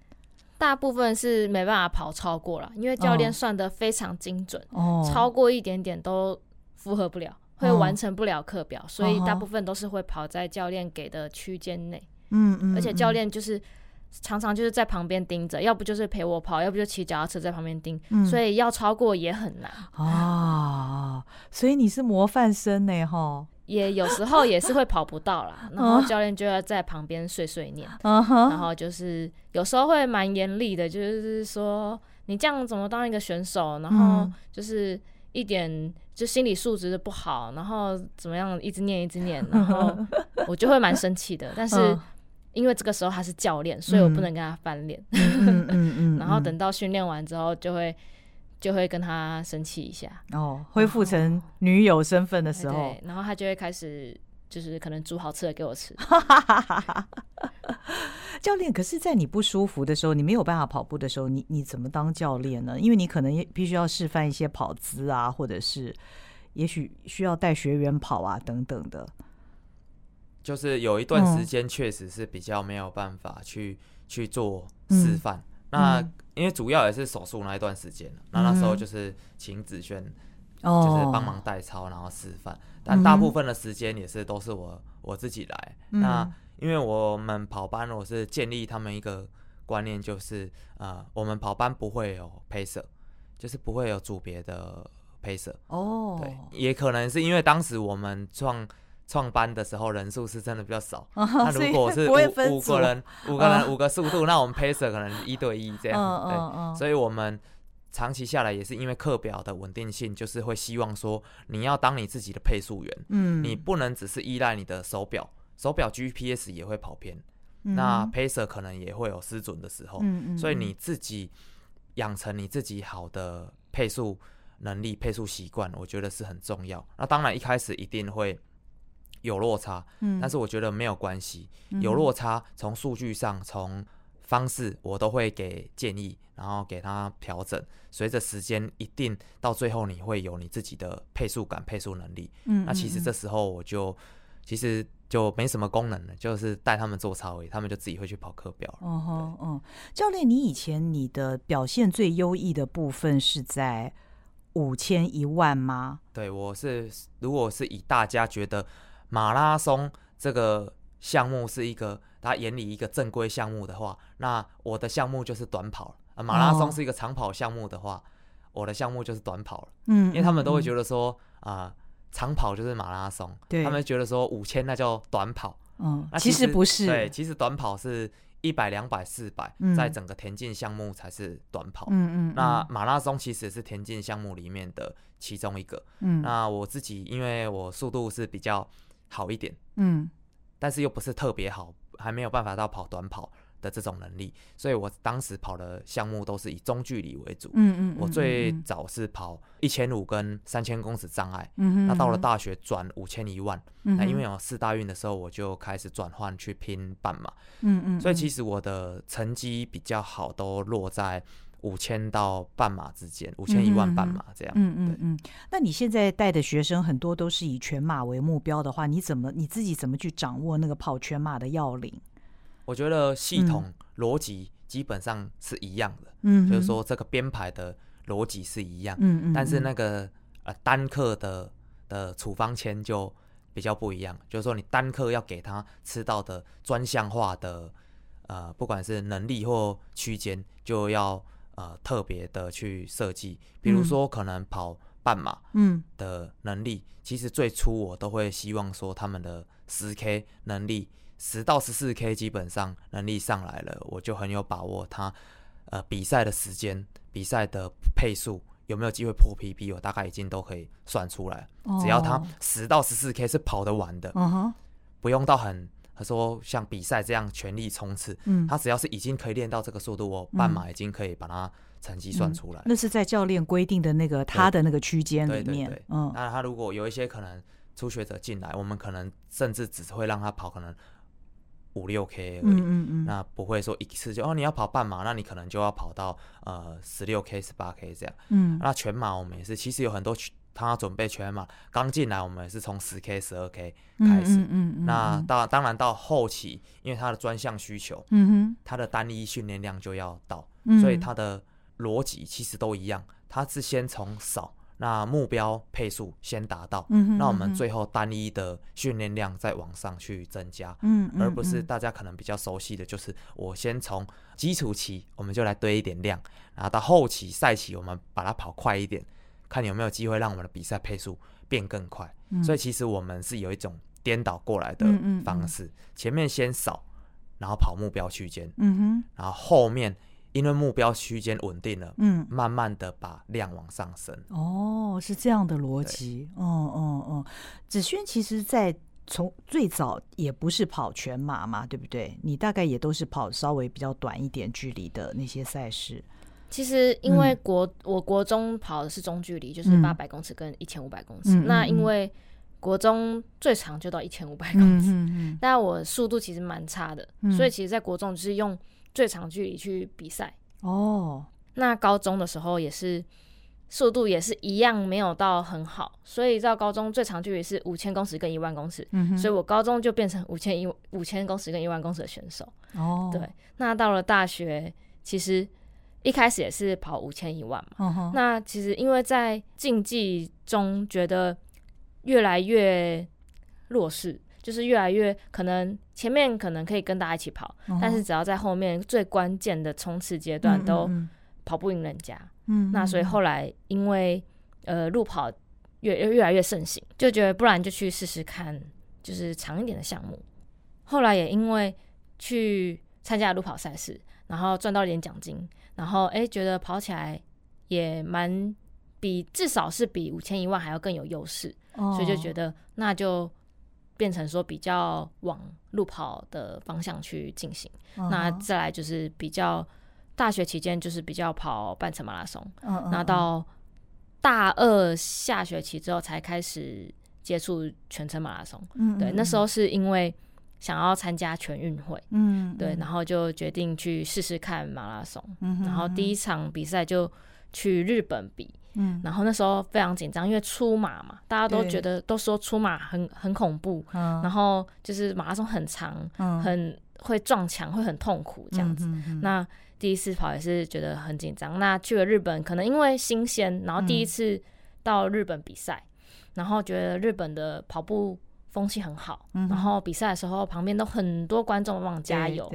大部分是没办法跑超过了，因为教练算的非常精准，哦、超过一点点都符合不了，会完成不了课表，哦、所以大部分都是会跑在教练给的区间内。嗯嗯，而且教练就是常常就是在旁边盯着，要不就是陪我跑，要不就骑脚踏车在旁边盯，嗯、所以要超过也很难啊。所以你是模范生呢，哈。也有时候也是会跑不到啦，(laughs) 然后教练就要在旁边碎碎念，然后就是有时候会蛮严厉的，就是说你这样怎么当一个选手，然后就是一点就心理素质不好，然后怎么样一直念一直念，(laughs) 然后我就会蛮生气的，但是因为这个时候他是教练，所以我不能跟他翻脸，(laughs) 然后等到训练完之后就会。就会跟他生气一下哦，恢复成女友身份的时候，对，然后他就会开始就是可能煮好吃的给我吃。(laughs) 教练，可是，在你不舒服的时候，你没有办法跑步的时候，你你怎么当教练呢？因为你可能也必须要示范一些跑姿啊，或者是也许需要带学员跑啊等等的。就是有一段时间确实是比较没有办法去、嗯、去做示范，嗯、那。嗯因为主要也是手术那一段时间，那那时候就是请子轩，就是帮忙代操，然后示范。但大部分的时间也是都是我我自己来。那因为我们跑班，我是建立他们一个观念，就是呃，我们跑班不会有 pacer，就是不会有组别的 pacer。哦，对，也可能是因为当时我们创。创班的时候人数是真的比较少，(laughs) 那如果是五五个人，五个人五个速度，那我们 pacer 可能一对一这样，对，所以我们长期下来也是因为课表的稳定性，就是会希望说你要当你自己的配速员，嗯，你不能只是依赖你的手表，手表 GPS 也会跑偏，那 pacer 可能也会有失准的时候，所以你自己养成你自己好的配速能力、配速习惯，我觉得是很重要。那当然一开始一定会。有落差，嗯，但是我觉得没有关系。有落差，从数据上，从方式，我都会给建议，然后给他调整。随着时间，一定到最后你会有你自己的配速感、配速能力。嗯，那其实这时候我就其实就没什么功能了，就是带他们做操而已，他们就自己会去跑课表哦哦，教练，你以前你的表现最优异的部分是在五千一万吗？对，我是，如果是以大家觉得。马拉松这个项目是一个他眼里一个正规项目的话，那我的项目就是短跑。马拉松是一个长跑项目的话，我的项目就是短跑了。嗯，因为他们都会觉得说啊，长跑就是马拉松，他们觉得说五千那叫短跑。嗯，其实不是。对，其实短跑是一百、两百、四百，在整个田径项目才是短跑。嗯嗯。那马拉松其实是田径项目里面的其中一个。嗯。那我自己因为我速度是比较。好一点，嗯，但是又不是特别好，还没有办法到跑短跑的这种能力，所以我当时跑的项目都是以中距离为主，嗯，嗯嗯，我最早是跑一千五跟三千公尺障碍，嗯，嗯那到了大学转五千一万，嗯，那因为有四大运的时候，我就开始转换去拼半马，嗯嗯，所以其实我的成绩比较好，都落在五千到半马之间，五千一万半马这样。嗯嗯嗯。那你现在带的学生很多都是以全马为目标的话，你怎么你自己怎么去掌握那个跑全马的要领？我觉得系统逻辑基本上是一样的，嗯，就是说这个编排的逻辑是一样，嗯嗯。但是那个呃单课的的处方签就比较不一样，就是说你单课要给他吃到的专项化的呃，不管是能力或区间，就要。呃，特别的去设计，比如说可能跑半马，嗯，的能力，嗯、其实最初我都会希望说他们的十 K 能力，十到十四 K 基本上能力上来了，我就很有把握他，呃，比赛的时间、比赛的配速有没有机会破 PB，我大概已经都可以算出来。哦、只要他十到十四 K 是跑得完的，嗯哼，不用到很。他说：“像比赛这样全力冲刺，嗯，他只要是已经可以练到这个速度，我半马已经可以把它成绩算出来，嗯。那是在教练规定的那个他的那个区间里面。对对对，嗯，那他如果有一些可能初学者进来，我们可能甚至只会让他跑可能五六 K 而已，嗯嗯嗯，那不会说一次就哦，你要跑半马，那你可能就要跑到呃十六 K、十八 K 这样。嗯，那全马我们也是，其实有很多。”他要准备全马，刚进来我们也是从十 K、十二 K 开始。嗯嗯嗯嗯、那到当然到后期，因为他的专项需求，嗯哼，他的单一训练量就要到，嗯、所以他的逻辑其实都一样。他是先从少，那目标配速先达到，嗯哼，那我们最后单一的训练量再往上去增加，嗯，而不是大家可能比较熟悉的就是我先从基础期我们就来堆一点量，然后到后期赛期我们把它跑快一点。看有没有机会让我们的比赛配速变更快，嗯、所以其实我们是有一种颠倒过来的方式，嗯嗯嗯、前面先扫，然后跑目标区间，嗯、哼然后后面因为目标区间稳定了，嗯、慢慢的把量往上升。哦，是这样的逻辑，哦哦哦。子轩其实，在从最早也不是跑全马嘛，对不对？你大概也都是跑稍微比较短一点距离的那些赛事。其实，因为国、嗯、我国中跑的是中距离，就是八百公尺跟一千五百公尺。嗯、那因为国中最长就到一千五百公尺，(laughs) 但我速度其实蛮差的，嗯、所以其实，在国中就是用最长距离去比赛。哦，那高中的时候也是速度也是一样，没有到很好，所以到高中最长距离是五千公尺跟一万公尺。嗯、所以我高中就变成五千一五千公尺跟一万公尺的选手。哦，对。那到了大学，其实。一开始也是跑五千一万嘛，uh huh. 那其实因为在竞技中觉得越来越弱势，就是越来越可能前面可能可以跟大家一起跑，uh huh. 但是只要在后面最关键的冲刺阶段都跑不赢人家。嗯、uh，huh. 那所以后来因为呃路跑越越来越盛行，就觉得不然就去试试看，就是长一点的项目。后来也因为去参加路跑赛事，然后赚到一点奖金。然后哎，觉得跑起来也蛮比至少是比五千一万还要更有优势，oh. 所以就觉得那就变成说比较往路跑的方向去进行。Uh. 那再来就是比较大学期间就是比较跑半程马拉松，uh huh. 那到大二下学期之后才开始接触全程马拉松。Uh huh. 对，那时候是因为。想要参加全运会，嗯，对，然后就决定去试试看马拉松，嗯、哼然后第一场比赛就去日本比，嗯，然后那时候非常紧张，因为出马嘛，大家都觉得都说出马很很恐怖，嗯、然后就是马拉松很长，嗯、很会撞墙，会很痛苦这样子。嗯、哼哼那第一次跑也是觉得很紧张。那去了日本，可能因为新鲜，然后第一次到日本比赛，嗯、然后觉得日本的跑步。风气很好，嗯、然后比赛的时候旁边都很多观众帮我加油，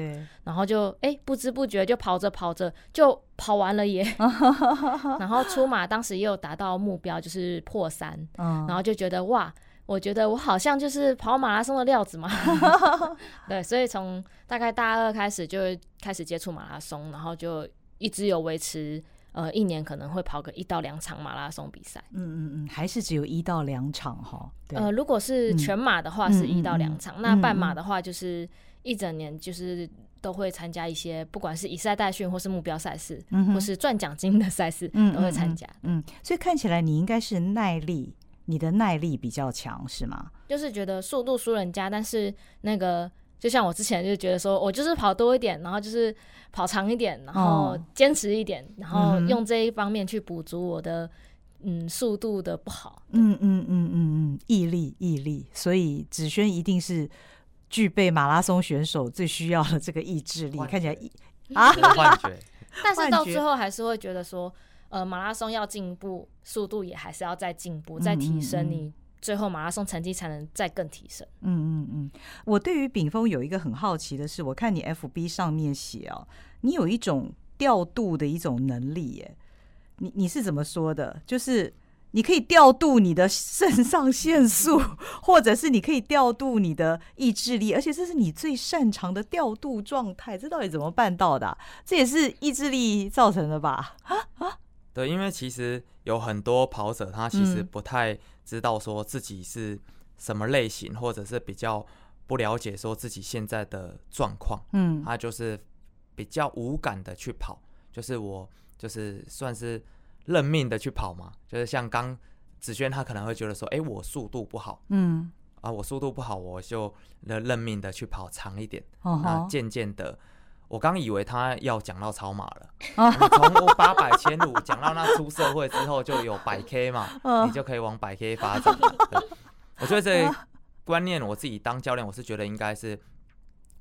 然后就哎不知不觉就跑着跑着就跑完了耶，(laughs) 然后出马当时也有达到目标就是破三，嗯、然后就觉得哇，我觉得我好像就是跑马拉松的料子嘛，(laughs) 对，所以从大概大二开始就开始接触马拉松，然后就一直有维持。呃，一年可能会跑个一到两场马拉松比赛。嗯嗯嗯，还是只有一到两场哈。呃，如果是全马的话，是一到两场。嗯、那半马的话，就是一整年就是都会参加一些，不管是以赛代训或是目标赛事，嗯、或是赚奖金的赛事，都会参加嗯。嗯，所以看起来你应该是耐力，你的耐力比较强，是吗？就是觉得速度输人家，但是那个就像我之前就觉得说，我就是跑多一点，然后就是跑长一点，然后坚持一点，然后用这一方面去补足我的嗯速度的不好。嗯嗯嗯嗯嗯，毅力毅力，所以子轩一定是具备马拉松选手最需要的这个意志力。看起来啊，幻觉。(laughs) 但是到最后还是会觉得说，呃，马拉松要进步，速度也还是要再进步、再提升你。最后马拉松成绩才能再更提升。嗯嗯嗯，我对于秉丰有一个很好奇的是，我看你 FB 上面写哦，你有一种调度的一种能力耶。你你是怎么说的？就是你可以调度你的肾上腺素，(laughs) 或者是你可以调度你的意志力，而且这是你最擅长的调度状态。这到底怎么办到的？这也是意志力造成的吧？啊啊！对，因为其实有很多跑者，他其实不太。知道说自己是什么类型，或者是比较不了解说自己现在的状况，嗯，他就是比较无感的去跑，就是我就是算是认命的去跑嘛，就是像刚芷萱他可能会觉得说，哎、欸，我速度不好，嗯，啊，我速度不好，我就认命的去跑长一点，哦、那渐渐的。我刚以为他要讲到超马了，(laughs) 从八百千五讲到那出社会之后就有百 K 嘛，(laughs) 你就可以往百 K 发展。我觉得这观念，我自己当教练，我是觉得应该是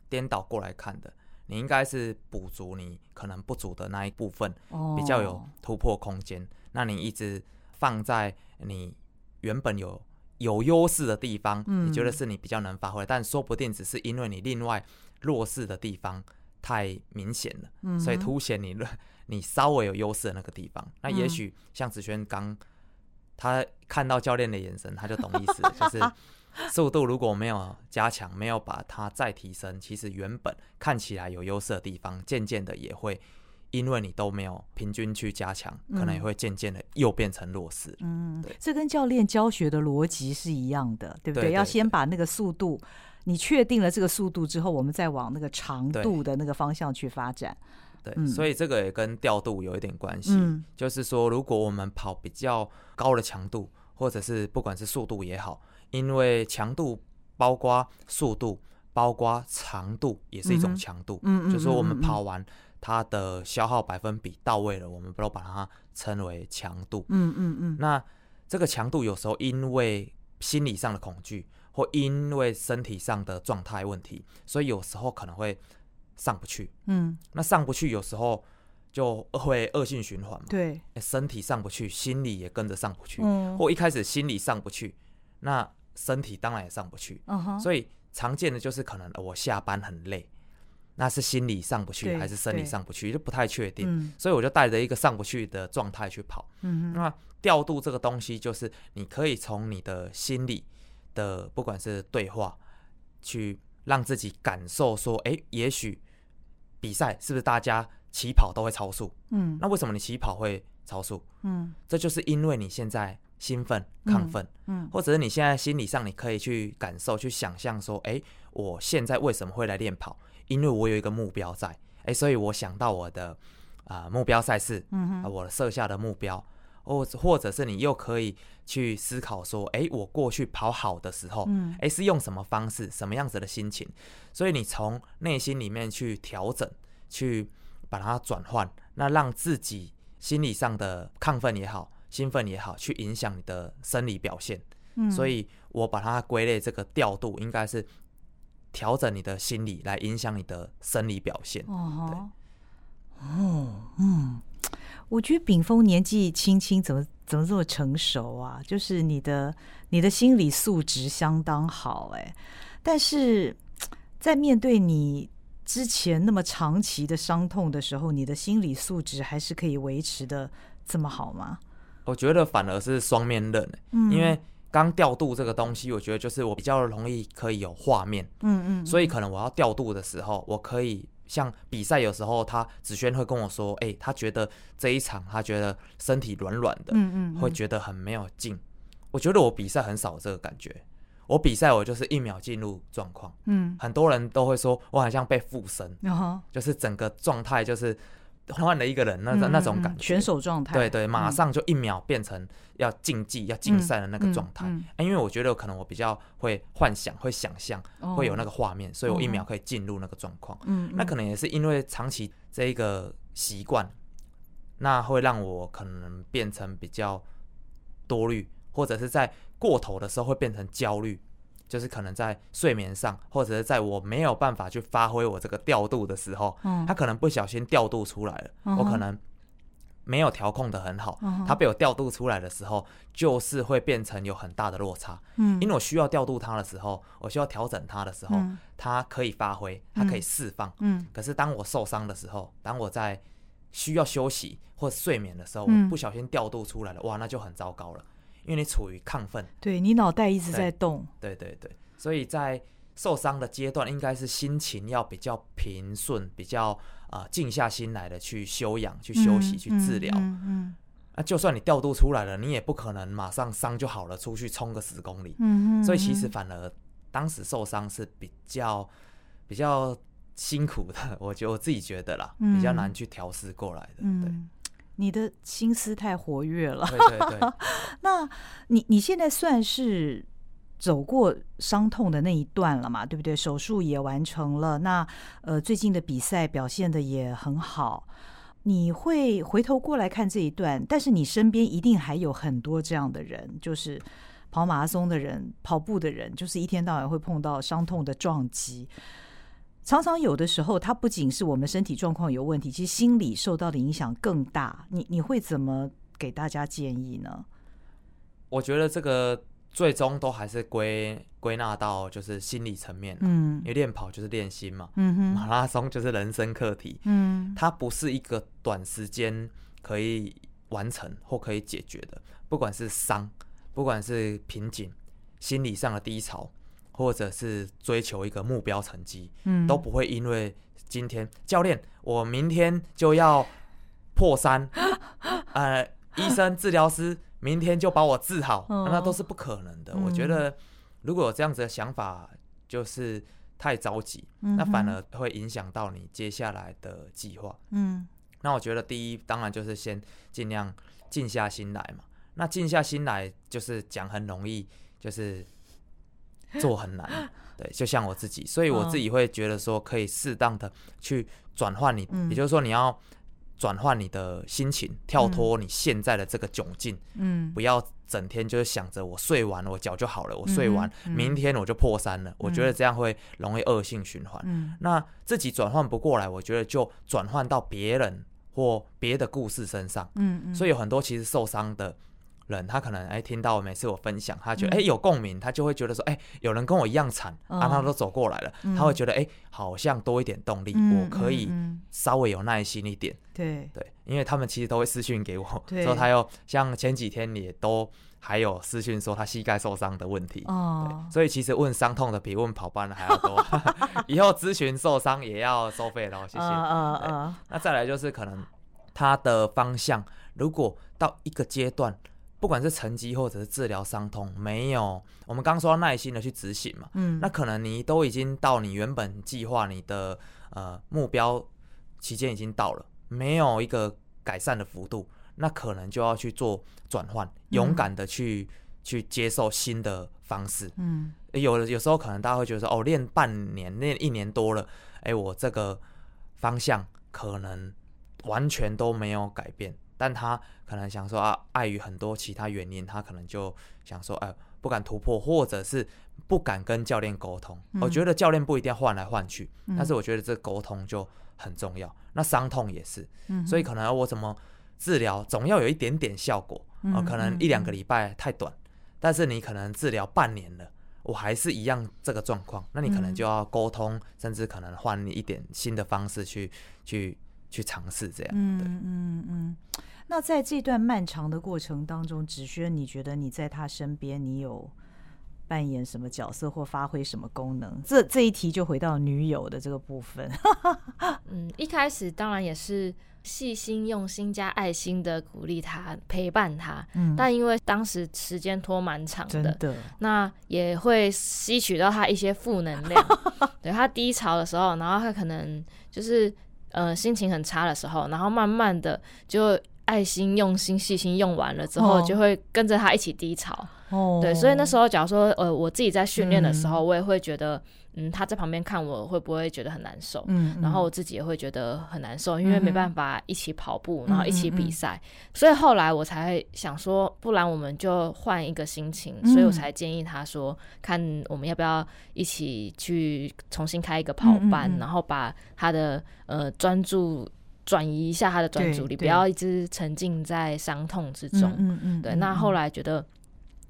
颠倒过来看的。你应该是补足你可能不足的那一部分，比较有突破空间。那你一直放在你原本有有优势的地方，你觉得是你比较能发挥，但说不定只是因为你另外弱势的地方。太明显了，嗯、所以凸显你 (laughs) 你稍微有优势的那个地方。那也许像子轩刚，他看到教练的眼神，他就懂意思，(laughs) 就是速度如果没有加强，没有把它再提升，其实原本看起来有优势的地方，渐渐的也会因为你都没有平均去加强，可能也会渐渐的又变成弱势。嗯，对，这跟教练教学的逻辑是一样的，对不对？对对对，要先把那个速度。你确定了这个速度之后，我们再往那个长度的那个方向去发展。对，嗯、所以这个也跟调度有一点关系。嗯、就是说，如果我们跑比较高的强度，或者是不管是速度也好，因为强度包括速度，包括长度也是一种强度。嗯，就是说我们跑完它的消耗百分比到位了，我们不都把它称为强度。嗯嗯嗯。那这个强度有时候因为心理上的恐惧。或因为身体上的状态问题，所以有时候可能会上不去。嗯，那上不去，有时候就 (laughs) 会恶性循环嘛。对，身体上不去，心理也跟着上不去。嗯，或一开始心理上不去，那身体当然也上不去。嗯哼。所以常见的就是可能我下班很累，那是心理上不去还是生理上不去，就不太确定。嗯。所以我就带着一个上不去的状态去跑。嗯哼。那调度这个东西，就是你可以从你的心理。的不管是对话，去让自己感受说，哎、欸，也许比赛是不是大家起跑都会超速？嗯，那为什么你起跑会超速？嗯，这就是因为你现在兴奋、亢奋，嗯，嗯或者是你现在心理上你可以去感受、去想象说，哎、欸，我现在为什么会来练跑？因为我有一个目标在，哎、欸，所以我想到我的啊、呃、目标赛事，嗯哼、呃，我设下的目标。或或者是你又可以去思考说，哎、欸，我过去跑好的时候，嗯，哎、欸，是用什么方式，什么样子的心情？所以你从内心里面去调整，去把它转换，那让自己心理上的亢奋也好，兴奋也好，去影响你的生理表现。嗯，所以我把它归类这个调度，应该是调整你的心理来影响你的生理表现。哦，对哦，嗯。我觉得秉峰年纪轻轻，怎么怎么这么成熟啊？就是你的你的心理素质相当好哎，但是在面对你之前那么长期的伤痛的时候，你的心理素质还是可以维持的这么好吗？我觉得反而是双面刃，嗯，因为刚调度这个东西，我觉得就是我比较容易可以有画面，嗯嗯，所以可能我要调度的时候，我可以。像比赛有时候，他子轩会跟我说：“哎、欸，他觉得这一场，他觉得身体软软的，嗯嗯，会觉得很没有劲。”我觉得我比赛很少这个感觉，我比赛我就是一秒进入状况，嗯，很多人都会说我好像被附身，就是整个状态就是换了一个人，那那种感觉，选手状态，对对，马上就一秒变成要竞技、要竞赛的那个状态。因为我觉得可能我比较会幻想、会想象、会有那个画面，所以我一秒可以进入那个状况。那可能也是因为长期这一个习惯，那会让我可能变成比较多虑，或者是在过头的时候会变成焦虑。就是可能在睡眠上，或者是在我没有办法去发挥我这个调度的时候，嗯，他可能不小心调度出来了，嗯、我可能没有调控的很好，嗯、他被我调度出来的时候，就是会变成有很大的落差，嗯，因为我需要调度他的时候，我需要调整他的时候，嗯、他可以发挥，他可以释放，嗯，可是当我受伤的时候，当我在需要休息或睡眠的时候，嗯、我不小心调度出来了，哇，那就很糟糕了。因为你处于亢奋，对，你脑袋一直在动，对对对，所以在受伤的阶段，应该是心情要比较平顺，比较啊静下心来的去休养、去休息、去治疗。嗯嗯，那就算你调度出来了，你也不可能马上伤就好了，出去冲个十公里。嗯嗯，所以其实反而当时受伤是比较比较辛苦的，我觉得我自己觉得啦，比较难去调试过来的。对。你的心思太活跃了，对对对。(laughs) 那你你现在算是走过伤痛的那一段了嘛？对不对？手术也完成了，那呃，最近的比赛表现的也很好。你会回头过来看这一段，但是你身边一定还有很多这样的人，就是跑马拉松的人、跑步的人，就是一天到晚会碰到伤痛的撞击。常常有的时候，它不仅是我们身体状况有问题，其实心理受到的影响更大。你你会怎么给大家建议呢？我觉得这个最终都还是归归纳到就是心理层面。嗯，因为练跑就是练心嘛。嗯哼，马拉松就是人生课题。嗯，它不是一个短时间可以完成或可以解决的。不管是伤，不管是瓶颈，心理上的低潮。或者是追求一个目标成绩，嗯，都不会因为今天教练，我明天就要破三，(laughs) 呃，医生治疗师明天就把我治好，哦，那都是不可能的。嗯，我觉得如果有这样子的想法，就是太着急，嗯，那反而会影响到你接下来的计划。嗯，那我觉得第一，当然就是先尽量静下心来嘛。那静下心来就是讲很容易，就是。做很难，(laughs) 对，就像我自己，所以我自己会觉得说，可以适当的去转换你，也就是说，你要转换你的心情，跳脱你现在的这个窘境，嗯，不要整天就是想着我睡完我脚就好了，我睡完明天我就破三了，我觉得这样会容易恶性循环。那自己转换不过来，我觉得就转换到别人或别的故事身上，嗯，所以有很多其实受伤的。人他可能哎听到每次我分享，他觉得哎有共鸣，他就会觉得说哎有人跟我一样惨，啊他都走过来了，他会觉得哎好像多一点动力，我可以稍微有耐心一点。对对，因为他们其实都会私讯给我，说他有像前几天也都还有私讯说他膝盖受伤的问题。哦，所以其实问伤痛的比问跑班的还要多。(laughs) 以后咨询受伤也要收费喽，谢谢。嗯嗯。那再来就是可能他的方向，如果到一个阶段。不管是成绩或者是治疗伤痛，没有我们刚刚说要耐心的去执行嘛，嗯，那可能你都已经到你原本计划你的呃目标期间已经到了，没有一个改善的幅度，那可能就要去做转换，勇敢的去、嗯、去接受新的方式，嗯，有有时候可能大家会觉得说，哦，练半年，练一年多了，哎，我这个方向可能完全都没有改变。但他可能想说啊，碍于很多其他原因，他可能就想说，哎，不敢突破，或者是不敢跟教练沟通。嗯、我觉得教练不一定要换来换去，嗯、但是我觉得这沟通就很重要。那伤痛也是，嗯、所以可能我怎么治疗，总要有一点点效果。嗯、可能一两个礼拜太短，嗯、但是你可能治疗半年了，我还是一样这个状况，那你可能就要沟通，嗯、甚至可能换一点新的方式去去。去尝试这样，嗯嗯嗯。那在这段漫长的过程当中，芷轩，你觉得你在他身边，你有扮演什么角色或发挥什么功能？这这一题就回到女友的这个部分。(laughs) 嗯，一开始当然也是细心、用心加爱心的鼓励他、陪伴他。嗯，但因为当时时间拖蛮长的，真的，那也会吸取到他一些负能量。(laughs) 对，他低潮的时候，然后他可能就是。呃心情很差的时候，然后慢慢的就爱心、用心、细心用完了之后，就会跟着他一起低潮。哦，对，所以那时候假如说呃我自己在训练的时候，嗯、我也会觉得。嗯，他在旁边看我会不会觉得很难受？嗯，然后我自己也会觉得很难受，因为没办法一起跑步，然后一起比赛，所以后来我才想说，不然我们就换一个心情，所以我才建议他说，看我们要不要一起去重新开一个跑班，然后把他的呃专注转移一下他的专注力，不要一直沉浸在伤痛之中。嗯嗯，对。那后来觉得。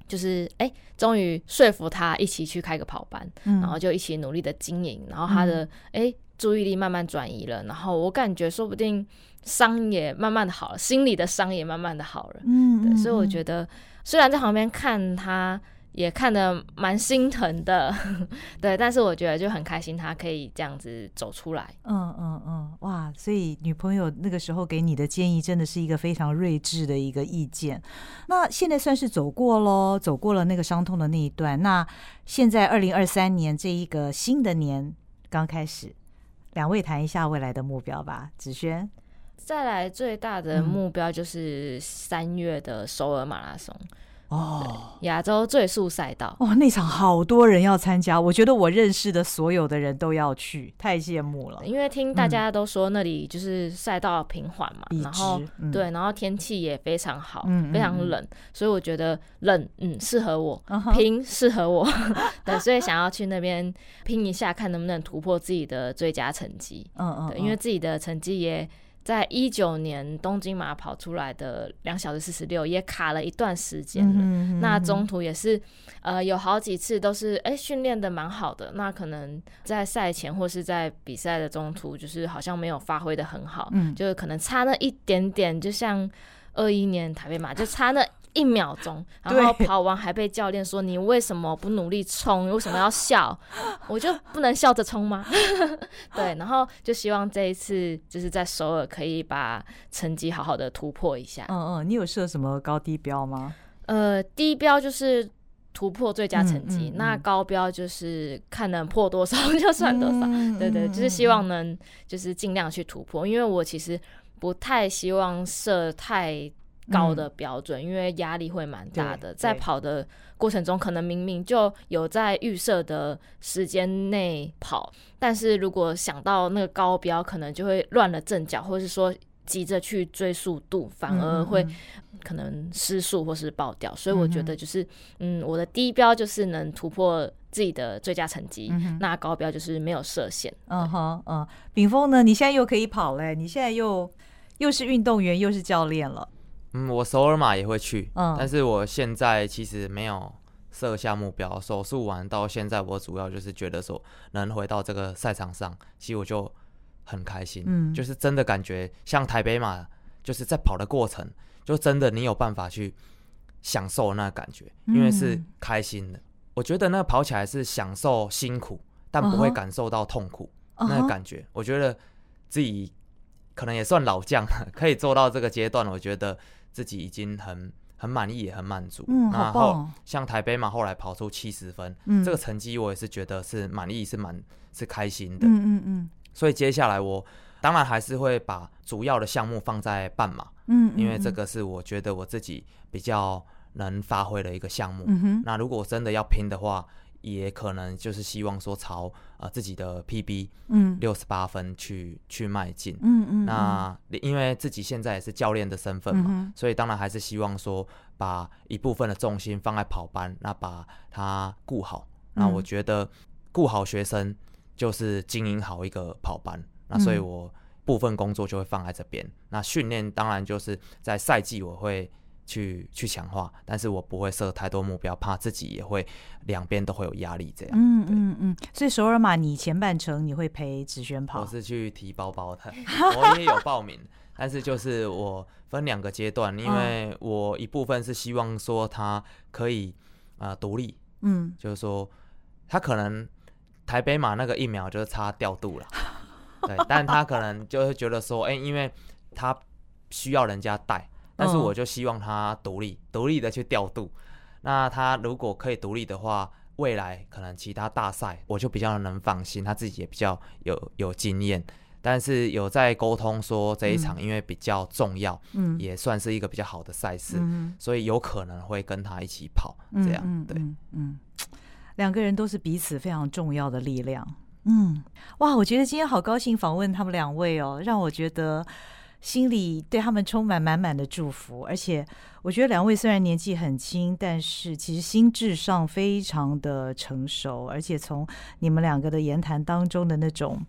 就是哎，终于说服他一起去开个跑班，嗯、然后就一起努力的经营，然后他的哎、嗯、注意力慢慢转移了，然后我感觉说不定伤也慢慢的好了，心里的伤也慢慢的好了，嗯，对，所以我觉得虽然在旁边看他。也看得蛮心疼的，(laughs) 对，但是我觉得就很开心，他可以这样子走出来。嗯嗯嗯，哇！所以女朋友那个时候给你的建议，真的是一个非常睿智的一个意见。那现在算是走过喽，走过了那个伤痛的那一段。那现在二零二三年这一个新的年刚开始，两位谈一下未来的目标吧。子轩，再来最大的目标就是三月的首尔马拉松。哦，亚洲最速赛道哦，那场好多人要参加，我觉得我认识的所有的人都要去，太羡慕了。因为听大家都说那里就是赛道平缓嘛，嗯、然后、嗯、对，然后天气也非常好，嗯、非常冷，嗯、所以我觉得冷嗯适合我，嗯、拼适合我，(laughs) 对，所以想要去那边拼一下，看能不能突破自己的最佳成绩。(laughs) 嗯嗯，对，因为自己的成绩也。在一九年东京马跑出来的两小时四十六也卡了一段时间了，嗯嗯、那中途也是呃有好几次都是哎训练的蛮好的，那可能在赛前或是在比赛的中途就是好像没有发挥的很好，嗯，就是可能差那一点点，就像二一年台北马就差那。一秒钟，(laughs) 然后跑完还被教练说：“你为什么不努力冲？你为什么要笑？(laughs) 我就不能笑着冲吗？” (laughs) 对，然后就希望这一次就是在首尔可以把成绩好好的突破一下。嗯嗯，你有设什么高低标吗？呃，低标就是突破最佳成绩，嗯嗯嗯、那高标就是看能破多少就算多少。嗯、对对，就是希望能就是尽量去突破，因为我其实不太希望设太。高的标准，因为压力会蛮大的。在跑的过程中，可能明明就有在预设的时间内跑，但是如果想到那个高标，可能就会乱了阵脚，或是说急着去追速度，反而会可能失速或是爆掉。所以我觉得就是，嗯，我的低标就是能突破自己的最佳成绩，那高标就是没有设限。嗯哼，嗯，炳峰呢？你现在又可以跑嘞？你现在又又是运动员，又是教练了。嗯，我首尔马也会去，嗯，但是我现在其实没有设下目标。手术完到现在，我主要就是觉得说能回到这个赛场上，其实我就很开心，嗯，就是真的感觉像台北马，就是在跑的过程，就真的你有办法去享受那个感觉，因为是开心的。我觉得那跑起来是享受辛苦，但不会感受到痛苦那个感觉。我觉得自己可能也算老将，可以做到这个阶段，我觉得。自己已经很很满意，也很满足。嗯，然后像台北马后来跑出七十分，嗯，这个成绩我也是觉得是满意，是蛮是开心的。嗯嗯嗯。所以接下来我当然还是会把主要的项目放在半马，嗯，因为这个是我觉得我自己比较能发挥的一个项目。那如果真的要拼的话，也可能就是希望说朝呃自己的 PB 嗯六十八分去、嗯、去迈进嗯嗯，那因为自己现在也是教练的身份嘛，嗯、所以当然还是希望说把一部分的重心放在跑班，那把它顾好。嗯、那我觉得顾好学生就是经营好一个跑班，那所以我部分工作就会放在这边。嗯、那训练当然就是在赛季我会。去去强化，但是我不会设太多目标，怕自己也会两边都会有压力这样。嗯嗯嗯，所以首尔马你前半程你会陪子轩跑？我是去提包包的，(laughs) 我也有报名，但是就是我分两个阶段，因为我一部分是希望说他可以啊独立，嗯，就是说他可能台北马那个一秒就是差调度了，(laughs) 对，但他可能就会觉得说，哎、欸，因为他需要人家带。但是我就希望他独立，独立的去调度。那他如果可以独立的话，未来可能其他大赛我就比较能放心，他自己也比较有有经验，但是有在沟通说这一场因为比较重要，嗯，也算是一个比较好的赛事，嗯，所以有可能会跟他一起跑，这样，嗯、对，嗯，嗯，两个人都是彼此非常重要的力量，嗯，哇，我觉得今天好高兴访问他们两位哦，让我觉得心里对他们充满满满的祝福，而且我觉得两位虽然年纪很轻，但是其实心智上非常的成熟，而且从你们两个的言谈当中的那种。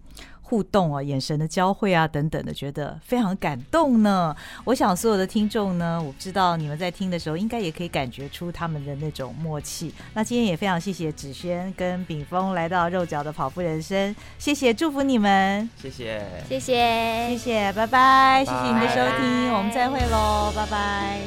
互动啊，眼神的交汇啊，等等的，觉得非常感动呢。我想所有的听众呢，我知道你们在听的时候，应该也可以感觉出他们的那种默契。那今天也非常谢谢芷萱跟炳峰来到肉脚的跑步人生，谢谢，祝福你们，谢谢，谢谢，谢谢，拜拜，谢谢你的收听，我们再会喽，拜拜。